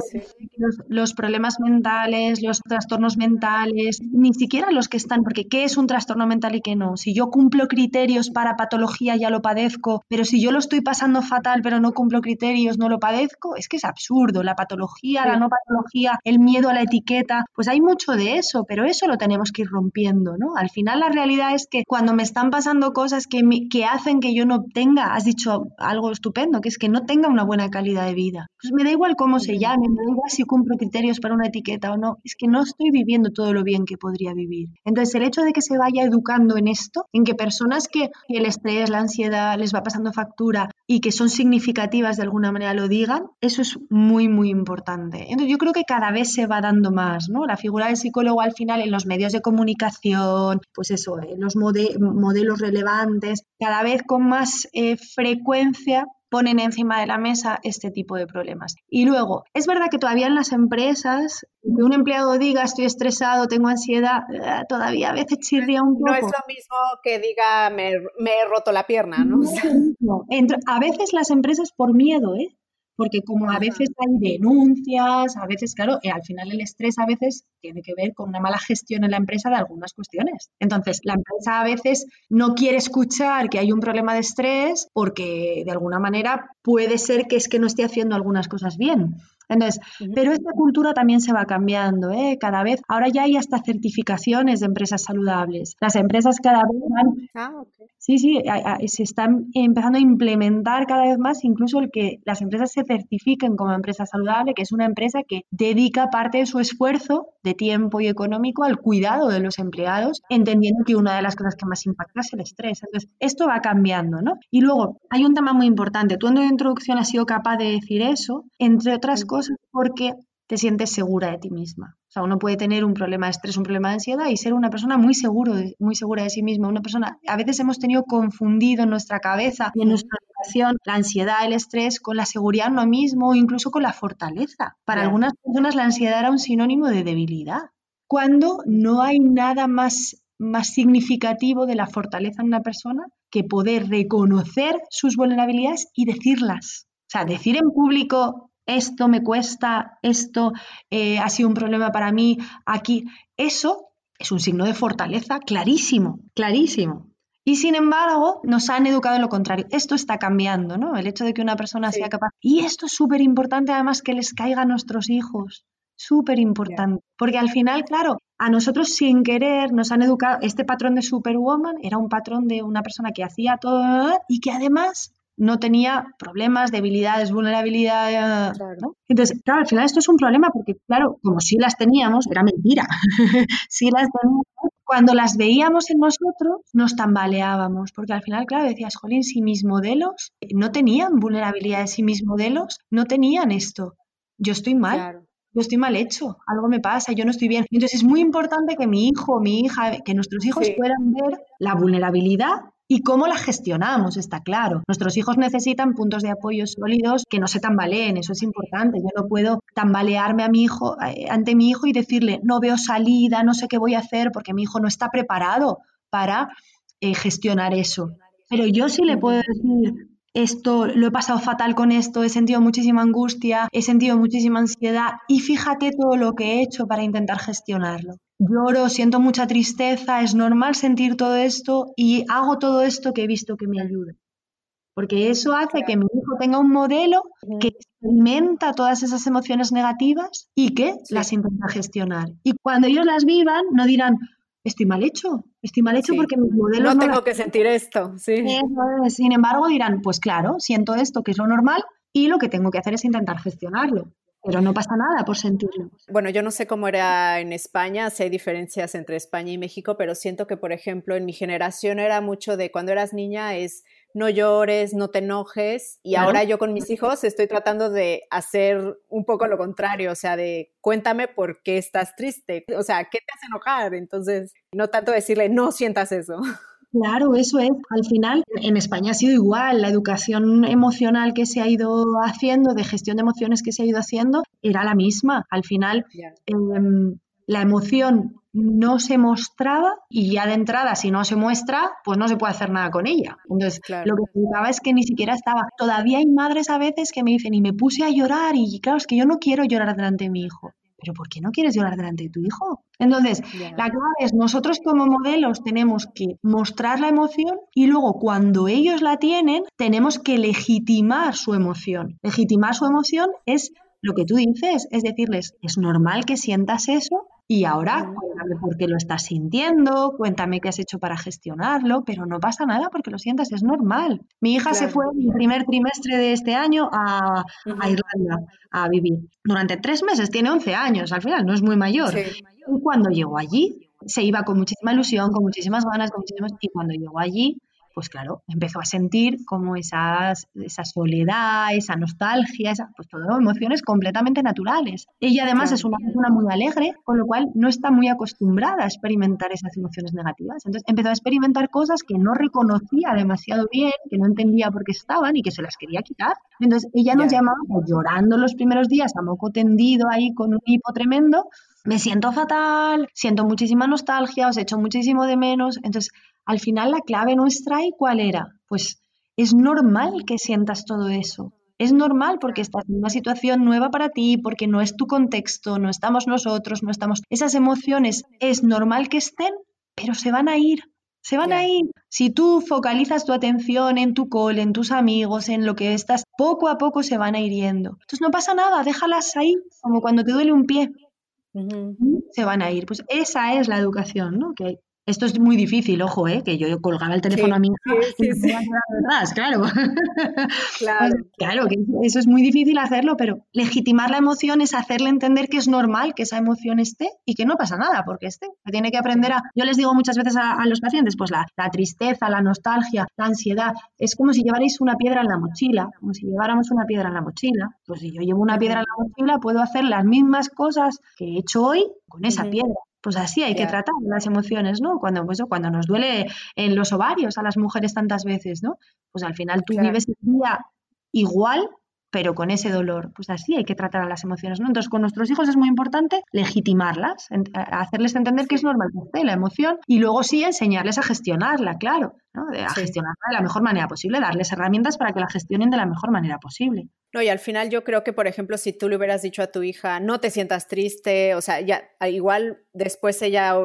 Los, problemas mentales, los trastornos mentales, ni siquiera los que están, porque ¿qué es un trastorno mental y qué no? Si yo cumplo criterios para patología, ya lo padezco, pero si yo lo estoy pasando fatal, pero no cumplo criterios, no lo padezco, es que es absurdo. La patología, la no patología, el miedo a la etiqueta, pues hay mucho de eso, pero eso lo tenemos que ir rompiendo, ¿no? Al final la realidad es que cuando me están pasando cosas que, que hacen que yo no tenga, has dicho algo estupendo, que es que no tenga una buena calidad de vida, pues me da igual cómo se llame, me da igual si cumplo criterios para una etiqueta o no, es que no estoy viviendo todo lo bien que podría vivir. Entonces, el hecho de que se vaya educando en esto, en que personas que el estrés, la ansiedad les va pasando factura y que son significativas de alguna manera lo digan, eso es muy, muy importante. Entonces, yo creo que cada vez se va dando más, ¿no? La figura del psicólogo al final en los medios de comunicación, pues eso, en los modelos relevantes, cada vez con más eh, frecuencia ponen encima de la mesa este tipo de problemas. Y luego, es verdad que todavía en las empresas, que un empleado diga estoy estresado, tengo ansiedad, eh, todavía a veces chirría un poco. No es lo mismo que diga me, he roto la pierna, ¿no? no a veces las empresas por miedo, ¿eh? Porque como a veces hay denuncias, a veces, claro, eh, al final el estrés a veces tiene que ver con una mala gestión en la empresa de algunas cuestiones. Entonces, la empresa a veces no quiere escuchar que hay un problema de estrés porque de alguna manera puede ser que es que no esté haciendo algunas cosas bien. Entonces, pero esta cultura también se va cambiando, ¿eh? Cada vez, ahora ya hay hasta certificaciones de empresas saludables. Las empresas cada vez van... Ah, Sí, sí, se están empezando a implementar cada vez más incluso el que las empresas se certifiquen como empresa saludable, que es una empresa que dedica parte de su esfuerzo de tiempo y económico al cuidado de los empleados, entendiendo que una de las cosas que más impacta es el estrés. Entonces, esto va cambiando, ¿no? Y luego, hay un tema muy importante. Tú en tu introducción has sido capaz de decir eso, entre otras cosas, porque te sientes segura de ti misma. O sea, uno puede tener un problema de estrés, un problema de ansiedad y ser una persona muy, seguro muy segura de sí misma. Una persona, a veces hemos tenido confundido en nuestra cabeza y en nuestra educación la ansiedad, el estrés con la seguridad en uno mismo o incluso con la fortaleza. Para algunas personas la ansiedad era un sinónimo de debilidad. cuando no hay nada más, más significativo de la fortaleza en una persona que poder reconocer sus vulnerabilidades y decirlas. O sea, decir en público, esto me cuesta, esto eh, ha sido un problema para mí, aquí, eso es un signo de fortaleza clarísimo, clarísimo. Y sin embargo, nos han educado en lo contrario. Esto está cambiando, ¿no? El hecho de que una persona sea capaz. Y esto es súper importante, además, que les caiga a nuestros hijos. Súper importante. Porque al final, claro, a nosotros sin querer nos han educado. Este patrón de Superwoman era un patrón de una persona que hacía todo y que además no tenía problemas, debilidades, vulnerabilidades. Entonces, claro, al final esto es un problema porque, claro, como si las teníamos, era mentira. [LAUGHS] si las teníamos, cuando las veíamos en nosotros, nos tambaleábamos, porque al final, claro, decías, jolín, si mis modelos no tenían vulnerabilidades, si mis modelos no tenían esto, yo estoy mal. Yo estoy mal hecho, algo me pasa, yo no estoy bien. Entonces es muy importante que mi hijo, mi hija, que nuestros hijos puedan ver la vulnerabilidad y cómo la gestionamos, está claro. Nuestros hijos necesitan puntos de apoyo sólidos que no se tambaleen, eso es importante. Yo no puedo tambalearme a mi hijo, eh, ante mi hijo y decirle, no veo salida, no sé qué voy a hacer, porque mi hijo no está preparado para eh, gestionar eso. Pero yo sí le puedo decir, esto, lo he pasado fatal con esto, he sentido muchísima angustia, he sentido muchísima ansiedad y fíjate todo lo que he hecho para intentar gestionarlo lloro, siento mucha tristeza, es normal sentir todo esto y hago todo esto que he visto que me ayuda. Porque eso hace que mi hijo tenga un modelo que experimenta todas esas emociones negativas y que las intenta gestionar. Y cuando ellos las vivan, no dirán, estoy mal hecho, estoy mal hecho porque mi modelo... No, tengo que sentir esto, sí. Sin embargo, dirán, pues claro, siento esto, que es lo normal, y lo que tengo que hacer es intentar gestionarlo pero no pasa nada por sentirlo. Bueno, yo no sé cómo era en España, si hay diferencias entre España y México, pero siento que, por ejemplo, en mi generación era mucho de cuando eras niña es no llores, no te enojes, y ahora yo con mis hijos estoy tratando de hacer un poco lo contrario, o sea, de cuéntame por qué estás triste, o sea, ¿qué te hace enojar? Entonces, no tanto decirle, no sientas eso. [LAUGHS] Claro, eso es. Al final, en España ha sido igual. La educación emocional que se ha ido haciendo, de gestión de emociones que se ha ido haciendo, era la misma. Al final, em, la emoción no se mostraba y ya de entrada, si no se muestra, pues no se puede hacer nada con ella. Entonces, lo que explicaba es que ni siquiera estaba. Todavía hay madres a veces que me dicen, y me puse a llorar, y claro, es que yo no quiero llorar delante de mi hijo pero ¿por qué no quieres llorar delante de tu hijo? Entonces, la clave es, nosotros como modelos tenemos que mostrar la emoción y luego cuando ellos la tienen, tenemos que legitimar su emoción. Legitimar su emoción es lo que tú dices, es decirles, es normal que sientas eso y ahora cuéntame por qué lo estás sintiendo, cuéntame qué has hecho para gestionarlo, pero no pasa nada porque lo sientas, es normal. Mi hija se fue en el primer trimestre de este año a, Irlanda a vivir. Durante tres meses, tiene 11 años, al final no es muy mayor. Y cuando llegó allí, se iba con muchísima ilusión, con muchísimas ganas, con muchísimas... Y cuando llegó allí, pues claro, empezó a sentir como esas, esa soledad, esa nostalgia, esa, pues todo emociones completamente naturales. Ella además es una persona muy alegre, con lo cual no está muy acostumbrada a experimentar esas emociones negativas. Entonces empezó a experimentar cosas que no reconocía demasiado bien, que no entendía por qué estaban y que se las quería quitar. Entonces ella nos llamaba llorando los primeros días a moco tendido ahí con un hipo tremendo. Me siento fatal, siento muchísima nostalgia, os echo muchísimo de menos. Entonces, al final la clave nuestra, ¿y cuál era? Pues es normal que sientas todo eso. Es normal porque estás en una situación nueva para ti, porque no es tu contexto, no estamos nosotros, no estamos... Esas emociones es normal que estén, pero se van a ir. Se van a ir. Si tú focalizas tu atención en tu cole, en tus amigos, en lo que estás, poco a poco se van a ir yendo. Entonces no pasa nada, déjalas ahí, como cuando te duele un pie. Se van a ir. Pues esa es la educación, ¿no? Que esto es muy difícil, ojo, ¿eh? que yo colgaba el teléfono a mi hija y me atrás, claro. [LAUGHS] Claro. Pues, claro, que eso es muy difícil hacerlo, pero legitimar la emoción es hacerle entender que es normal que esa emoción esté y que no pasa nada porque esté. Que tiene que aprender a. Yo les digo muchas veces a, los pacientes, pues la, la, tristeza, la nostalgia, la ansiedad, es como si llevarais una piedra en la mochila, como si lleváramos una piedra en la mochila. Pues si yo llevo una piedra en la mochila, puedo hacer las mismas cosas que he hecho hoy con esa piedra pues así hay que tratar las emociones, ¿no? Cuando, pues, cuando nos duele en los ovarios a las mujeres tantas veces, ¿no? Pues al final tú vives el día igual, pero con ese dolor. Pues así hay que tratar a las emociones, ¿no? Entonces, con nuestros hijos es muy importante legitimarlas, hacerles entender que es normal que la emoción y luego sí enseñarles a gestionarla, claro, ¿no? A gestionarla de la mejor manera posible, darles herramientas para que la gestionen de la mejor manera posible. No, y al final yo creo que, por ejemplo, si tú le hubieras dicho a tu hija, no te sientas triste, o sea, ya igual después ella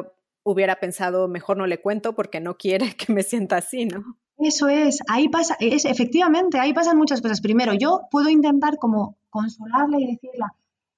hubiera pensado, mejor no le cuento porque no quiere [LAUGHS] que me sienta así, ¿no? Eso es, ahí pasa, es efectivamente, ahí pasan muchas cosas. Primero, yo puedo intentar como consolarla y decirle,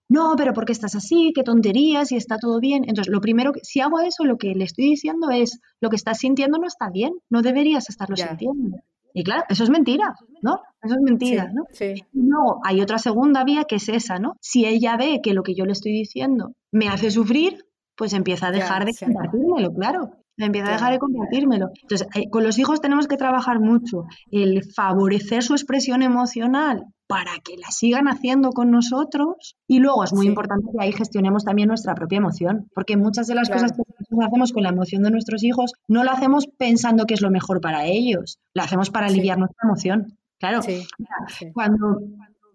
no, pero ¿por qué estás así? ¿Qué tonterías? Y está todo bien. Entonces, lo primero, que, si hago eso, lo que le estoy diciendo es, lo que estás sintiendo no está bien, no deberías estarlo sintiendo. Y claro, eso es mentira, ¿no? Eso es mentira, ¿no? Sí. Y luego hay otra segunda vía que es esa, ¿no? Si ella ve que lo que yo le estoy diciendo me hace sufrir, pues empieza a dejar de compartírmelo, claro. Empieza a dejar de compartírmelo. Entonces, eh, con los hijos tenemos que trabajar mucho el favorecer su expresión emocional para que la sigan haciendo con nosotros. Y luego es muy importante que ahí gestionemos también nuestra propia emoción, porque muchas de las cosas que nosotros hacemos con la emoción de nuestros hijos no lo hacemos pensando que es lo mejor para ellos, lo hacemos para aliviar nuestra emoción. Claro, cuando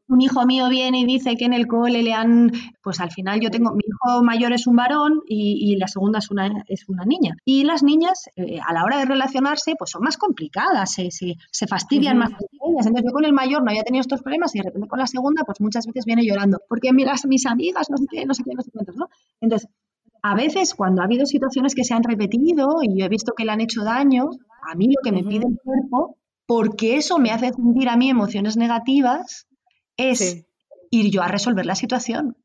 un hijo mío viene y dice que en el cole le han, pues al final yo tengo, mi hijo mayor es un varón y, la segunda es una, es una niña. Y las niñas eh, a la hora de relacionarse pues son más complicadas, se, se, fastidian más que ellas. Entonces yo con el mayor no había tenido estos problemas y de repente con la segunda pues muchas veces viene llorando, porque miras mis amigas, no sé qué, no sé qué, no sé cuántos, ¿no? Entonces, a veces cuando ha habido situaciones que se han repetido y yo he visto que le han hecho daño, a mí lo que me pide el cuerpo, porque eso me hace sentir a mí emociones negativas, es ir yo a resolver la situación.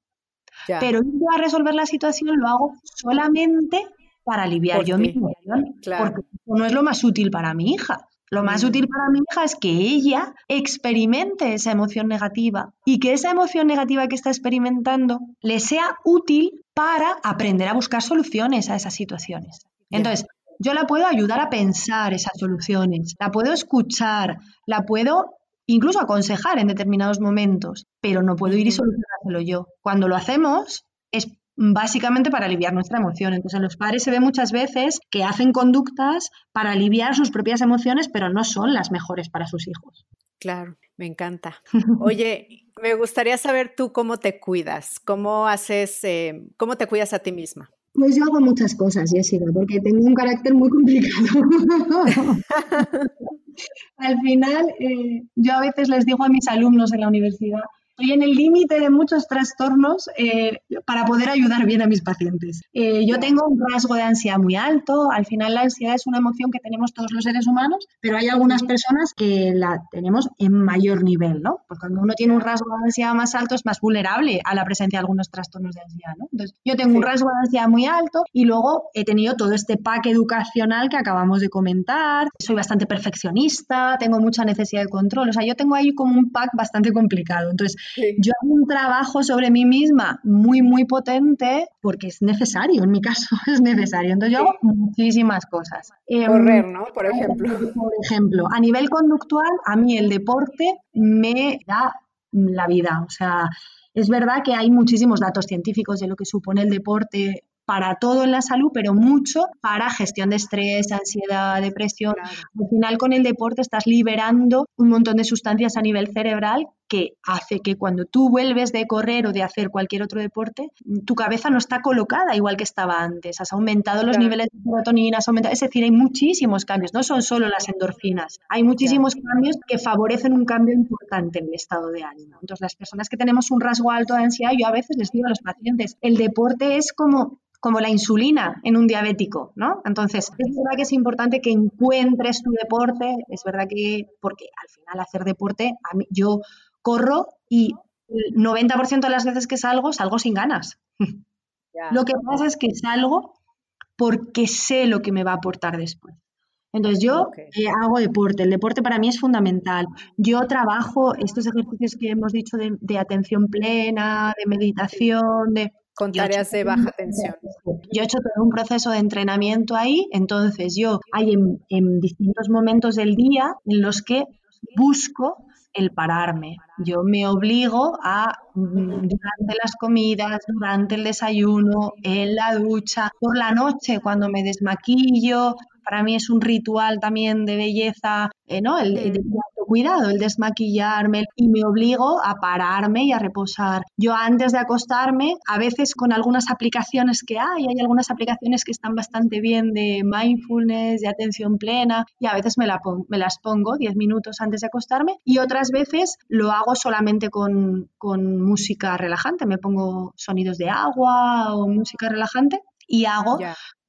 Pero ir yo a resolver la situación lo hago solamente para aliviar yo mi emoción, porque no es lo más útil para mi hija. Lo más mm. útil para mi hija es que ella experimente esa emoción negativa y que esa emoción negativa que está experimentando le sea útil para aprender a buscar soluciones a esas situaciones. Entonces, yo la puedo ayudar a pensar esas soluciones, la puedo escuchar, la puedo incluso aconsejar en determinados momentos, pero no puedo ir y solucionárselo yo. Cuando lo hacemos es básicamente para aliviar nuestra emoción. Entonces, los padres se ve muchas veces que hacen conductas para aliviar sus propias emociones, pero no son las mejores para sus hijos. Claro, me encanta. Oye, me gustaría saber tú cómo te cuidas, cómo haces, eh, cómo te cuidas a ti misma. Pues yo hago muchas cosas, Jessica, porque tengo un carácter muy complicado. [LAUGHS] Al final, eh, yo a veces les digo a mis alumnos en la universidad, Estoy en el límite de muchos trastornos eh, para poder ayudar bien a mis pacientes. Eh, yo tengo un rasgo de ansiedad muy alto. Al final la ansiedad es una emoción que tenemos todos los seres humanos, pero hay algunas personas que la tenemos en mayor nivel, ¿no? Porque cuando uno tiene un rasgo de ansiedad más alto es más vulnerable a la presencia de algunos trastornos de ansiedad, ¿no? Entonces, yo tengo un rasgo de ansiedad muy alto y luego he tenido todo este pack educacional que acabamos de comentar. Soy bastante perfeccionista, tengo mucha necesidad de control. O sea, yo tengo ahí como un pack bastante complicado. Entonces, yo hago un trabajo sobre mí misma muy, muy potente porque es necesario, en mi caso [LAUGHS] es necesario. Entonces yo hago muchísimas cosas. Em, Correr, ¿no? Por ejemplo. Por ejemplo, a nivel conductual, a mí el deporte me da la vida. O sea, es verdad que hay muchísimos datos científicos de lo que supone el deporte para todo en la salud, pero mucho para gestión de estrés, ansiedad, depresión. Al final con el deporte estás liberando un montón de sustancias a nivel cerebral que hace que cuando tú vuelves de correr o de hacer cualquier otro deporte, tu cabeza no está colocada igual que estaba antes. Has aumentado los niveles de serotonina, has aumentado, es decir, hay muchísimos cambios, no son solo las endorfinas, hay muchísimos cambios que favorecen un cambio importante en el estado de ánimo. Entonces, las personas que tenemos un rasgo alto de ansiedad, yo a veces les digo a los pacientes, el deporte es como como la insulina en un diabético, ¿no? Entonces, es verdad que es importante que encuentres tu deporte, es verdad que, porque al final hacer deporte, a mí, yo corro y el 90% de las veces que salgo, salgo sin ganas. Lo que pasa es que salgo porque sé lo que me va a aportar después. Entonces yo eh, hago deporte, el deporte para mí es fundamental. Yo trabajo estos ejercicios que hemos dicho de, de atención plena, de meditación, de con tareas de baja tensión. Yo he hecho todo un proceso de entrenamiento ahí, entonces yo hay en, distintos momentos del día en los que busco el pararme. Yo me obligo a, mm, durante las comidas, durante el desayuno, en la ducha, por la noche cuando me desmaquillo, para mí es un ritual también de belleza, eh, ¿no? El, cuidado, el desmaquillarme y me obligo a pararme y a reposar. Yo antes de acostarme, a veces con algunas aplicaciones que hay, hay algunas aplicaciones que están bastante bien de mindfulness, de atención plena y a veces me, me las pongo 10 minutos antes de acostarme y otras veces lo hago solamente con, con música relajante, me pongo sonidos de agua o música relajante y hago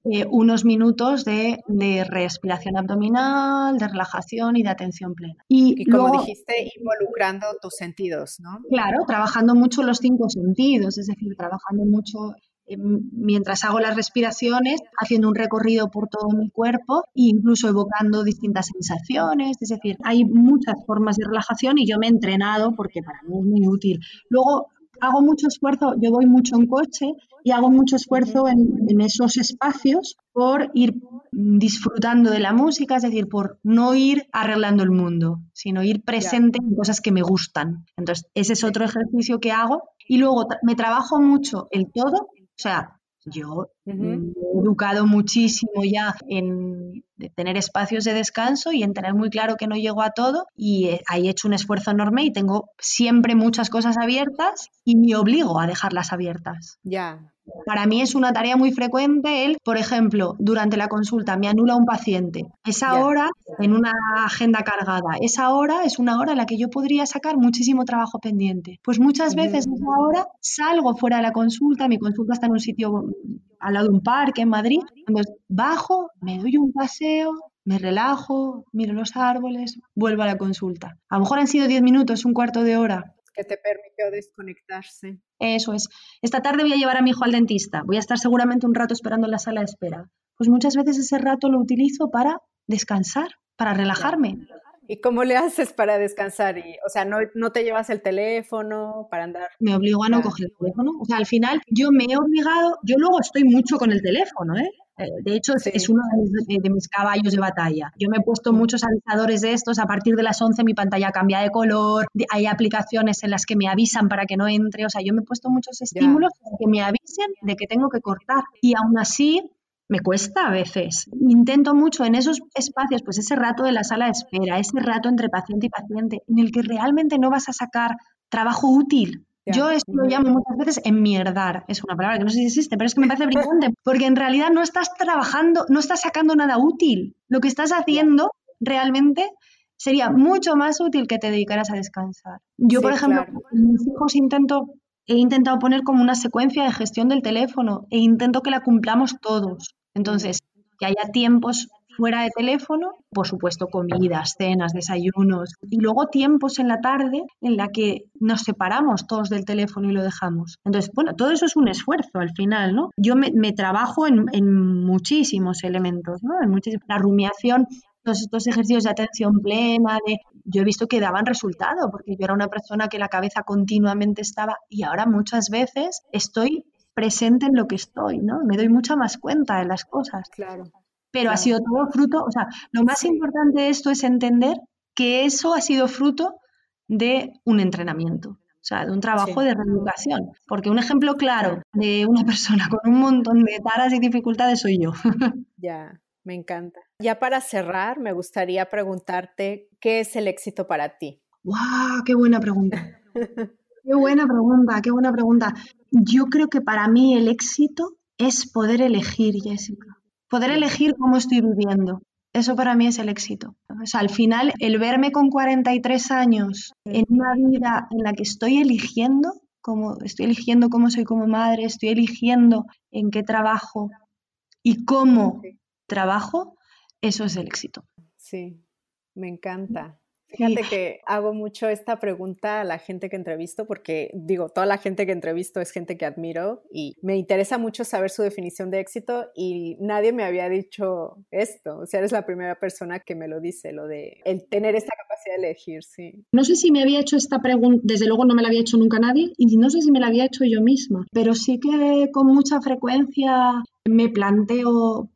eh, unos minutos de, respiración abdominal, de relajación y de atención plena. Y, como dijiste, involucrando tus sentidos, ¿no? Claro, trabajando mucho los cinco sentidos, es decir, trabajando mucho eh, mientras hago las respiraciones, haciendo un recorrido por todo mi cuerpo e incluso evocando distintas sensaciones. Es decir, hay muchas formas de relajación y yo me he entrenado porque para mí es muy útil. Luego, hago mucho esfuerzo, yo voy mucho en coche y hago mucho esfuerzo en, esos espacios por ir disfrutando de la música, es decir, por no ir arreglando el mundo, sino ir presente en cosas que me gustan. Entonces, ese es otro ejercicio que hago. Y luego me trabajo mucho el todo, o sea, yo he educado muchísimo ya en tener espacios de descanso y en tener muy claro que no llego a todo y eh, ahí he hecho un esfuerzo enorme y tengo siempre muchas cosas abiertas y me obligo a dejarlas abiertas. Ya, para mí es una tarea muy frecuente el, por ejemplo, durante la consulta me anula un paciente. Esa hora, en una agenda cargada, esa hora es una hora en la que yo podría sacar muchísimo trabajo pendiente. Pues muchas veces esa hora salgo fuera de la consulta, mi consulta está en un sitio al lado de un parque en Madrid, entonces bajo, me doy un paseo, me relajo, miro los árboles, vuelvo a la consulta. A lo mejor han sido 10 minutos, un cuarto de hora, que te permitió desconectarse. Eso es. Esta tarde voy a llevar a mi hijo al dentista. Voy a estar seguramente un rato esperando en la sala de espera. Pues muchas veces ese rato lo utilizo para descansar, para relajarme. ¿Y cómo le haces para descansar? Y, o sea, no, no te llevas el teléfono para andar. Me obligo a no coger el teléfono. O sea, al final yo me he obligado, yo luego estoy mucho con el teléfono, ¿eh? Eh, de hecho, es uno de mis, caballos de batalla. Yo me he puesto muchos avisadores de estos. A partir de las 11 mi pantalla cambia de color. Hay aplicaciones en las que me avisan para que no entre. O sea, yo me he puesto muchos estímulos que me avisen de que tengo que cortar. Y aún así, me cuesta a veces. Intento mucho en esos espacios, pues ese rato de la sala de espera, ese rato entre paciente y paciente, en el que realmente no vas a sacar trabajo útil, yo esto lo llamo muchas veces enmierdar. Es una palabra que no sé si existe, pero es que me parece brillante, [LAUGHS] porque en realidad no estás trabajando, no estás sacando nada útil. Lo que estás haciendo realmente sería mucho más útil que te dedicaras a descansar. Yo, por ejemplo, mis hijos intento, he intentado poner como una secuencia de gestión del teléfono e intento que la cumplamos todos. Entonces, que haya tiempos fuera de teléfono, por supuesto comidas, cenas, desayunos y luego tiempos en la tarde en la que nos separamos todos del teléfono y lo dejamos. Entonces, bueno, todo eso es un esfuerzo al final, ¿no? Yo me, trabajo en, muchísimos elementos, ¿no? En la rumiación todos estos ejercicios de atención plena, de, yo he visto que daban resultado, porque yo era una persona que la cabeza continuamente estaba y ahora muchas veces estoy presente en lo que estoy, ¿no? Me doy mucha más cuenta de las cosas. Claro pero ha sido todo fruto, o sea, lo más importante de esto es entender que eso ha sido fruto de un entrenamiento, o sea, de un trabajo de reeducación. Porque un ejemplo claro de una [LAUGHS] persona con un montón de taras y dificultades soy yo. [LAUGHS] Ya, me encanta. Ya para cerrar, me gustaría preguntarte, ¿qué es el éxito para ti? ¡Wow! ¡Qué buena pregunta! [LAUGHS] ¡Qué buena pregunta! ¡Qué buena pregunta! Yo creo que para mí el éxito es poder elegir, Jessica. Poder elegir cómo estoy viviendo. Eso para mí es el éxito. O sea, al final, el verme con 43 años en una vida en la que estoy eligiendo, como, estoy eligiendo cómo soy como madre, estoy eligiendo en qué trabajo y cómo trabajo, eso es el éxito. Sí, me encanta. Fíjate que hago mucho esta pregunta a la gente que entrevisto porque digo, toda la gente que entrevisto es gente que admiro y me interesa mucho saber su definición de éxito y nadie me había dicho esto. O sea, eres la primera persona que me lo dice, lo de el tener esta capacidad de elegir, sí. No sé si me había hecho esta pregunta, desde luego no me la había hecho nunca nadie y no sé si me la había hecho yo misma, pero sí que con mucha frecuencia me planteo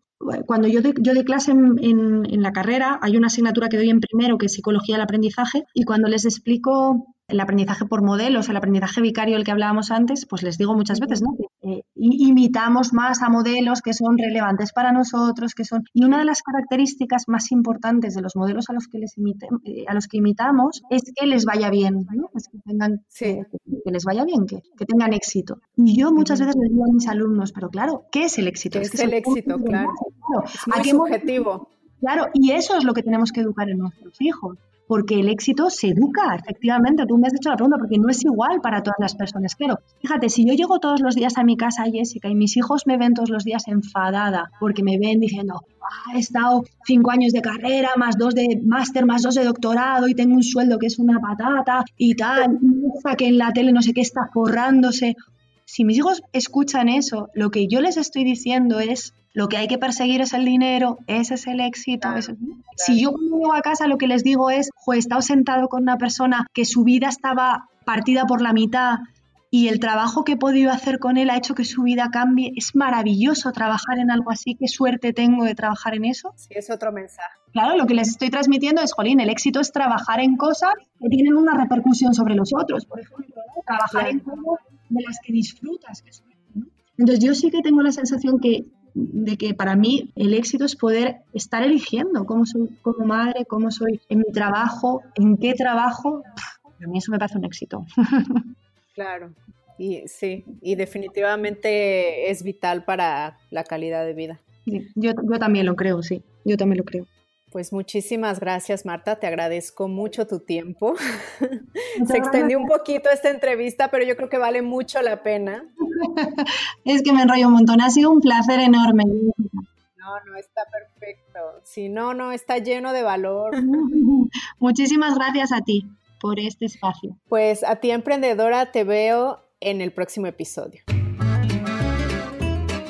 cuando yo doy, yo clase en, la carrera, hay una asignatura que doy en primero que es psicología del aprendizaje y cuando les explico el aprendizaje por modelos, el aprendizaje vicario del que hablábamos antes, pues les digo muchas veces, ¿no? Eh, imitamos más a modelos que son relevantes para nosotros, que son... Y una de las características más importantes de los modelos a los que, les eh, a los que imitamos es que les vaya bien, ¿no? Es que, tengan, que, les vaya bien, que, que, tengan éxito. Y yo muchas veces les digo a mis alumnos, pero claro, ¿qué es el éxito? es, el éxito, claro. claro. Es muy subjetivo. Claro, y eso es lo que tenemos que educar en nuestros hijos porque el éxito se educa, efectivamente. Tú me has hecho la pregunta, porque no es igual para todas las personas. Claro, fíjate, si yo llego todos los días a mi casa, Jessica, y mis hijos me ven todos los días enfadada, porque me ven diciendo, ah, he estado cinco años de carrera, más dos de máster, más dos de doctorado, y tengo un sueldo que es una patata, y tal, que en la tele no sé qué está forrándose. Si mis hijos escuchan eso, lo que yo les estoy diciendo es, lo que hay que perseguir es el dinero, ese es el éxito. Si yo cuando llego a casa lo que les digo es, jo, he estado sentado con una persona que su vida estaba partida por la mitad y el trabajo que he podido hacer con él ha hecho que su vida cambie, es maravilloso trabajar en algo así, qué suerte tengo de trabajar en eso. Sí, es otro mensaje. Claro, lo que les estoy transmitiendo es, Jolín, el éxito es trabajar en cosas que tienen una repercusión sobre los otros, por ejemplo, trabajar en cosas de las que disfrutas. Que Entonces yo sí que tengo la sensación que de que para mí el éxito es poder estar eligiendo cómo soy como madre, cómo soy en mi trabajo, en qué trabajo. A mí eso me parece un éxito. [LAUGHS] Claro, y sí, y definitivamente es vital para la calidad de vida. yo, yo también lo creo, sí, yo también lo creo. Pues muchísimas gracias, Marta. Te agradezco mucho tu tiempo. Se extendió un poquito esta entrevista, pero yo creo que vale mucho la pena. [LAUGHS] es que me enrollo un montón. Ha sido un placer enorme. No, no, está perfecto. Si no, no, está lleno de valor. [LAUGHS] Muchísimas gracias a ti por este espacio. Pues a ti, emprendedora, te veo en el próximo episodio.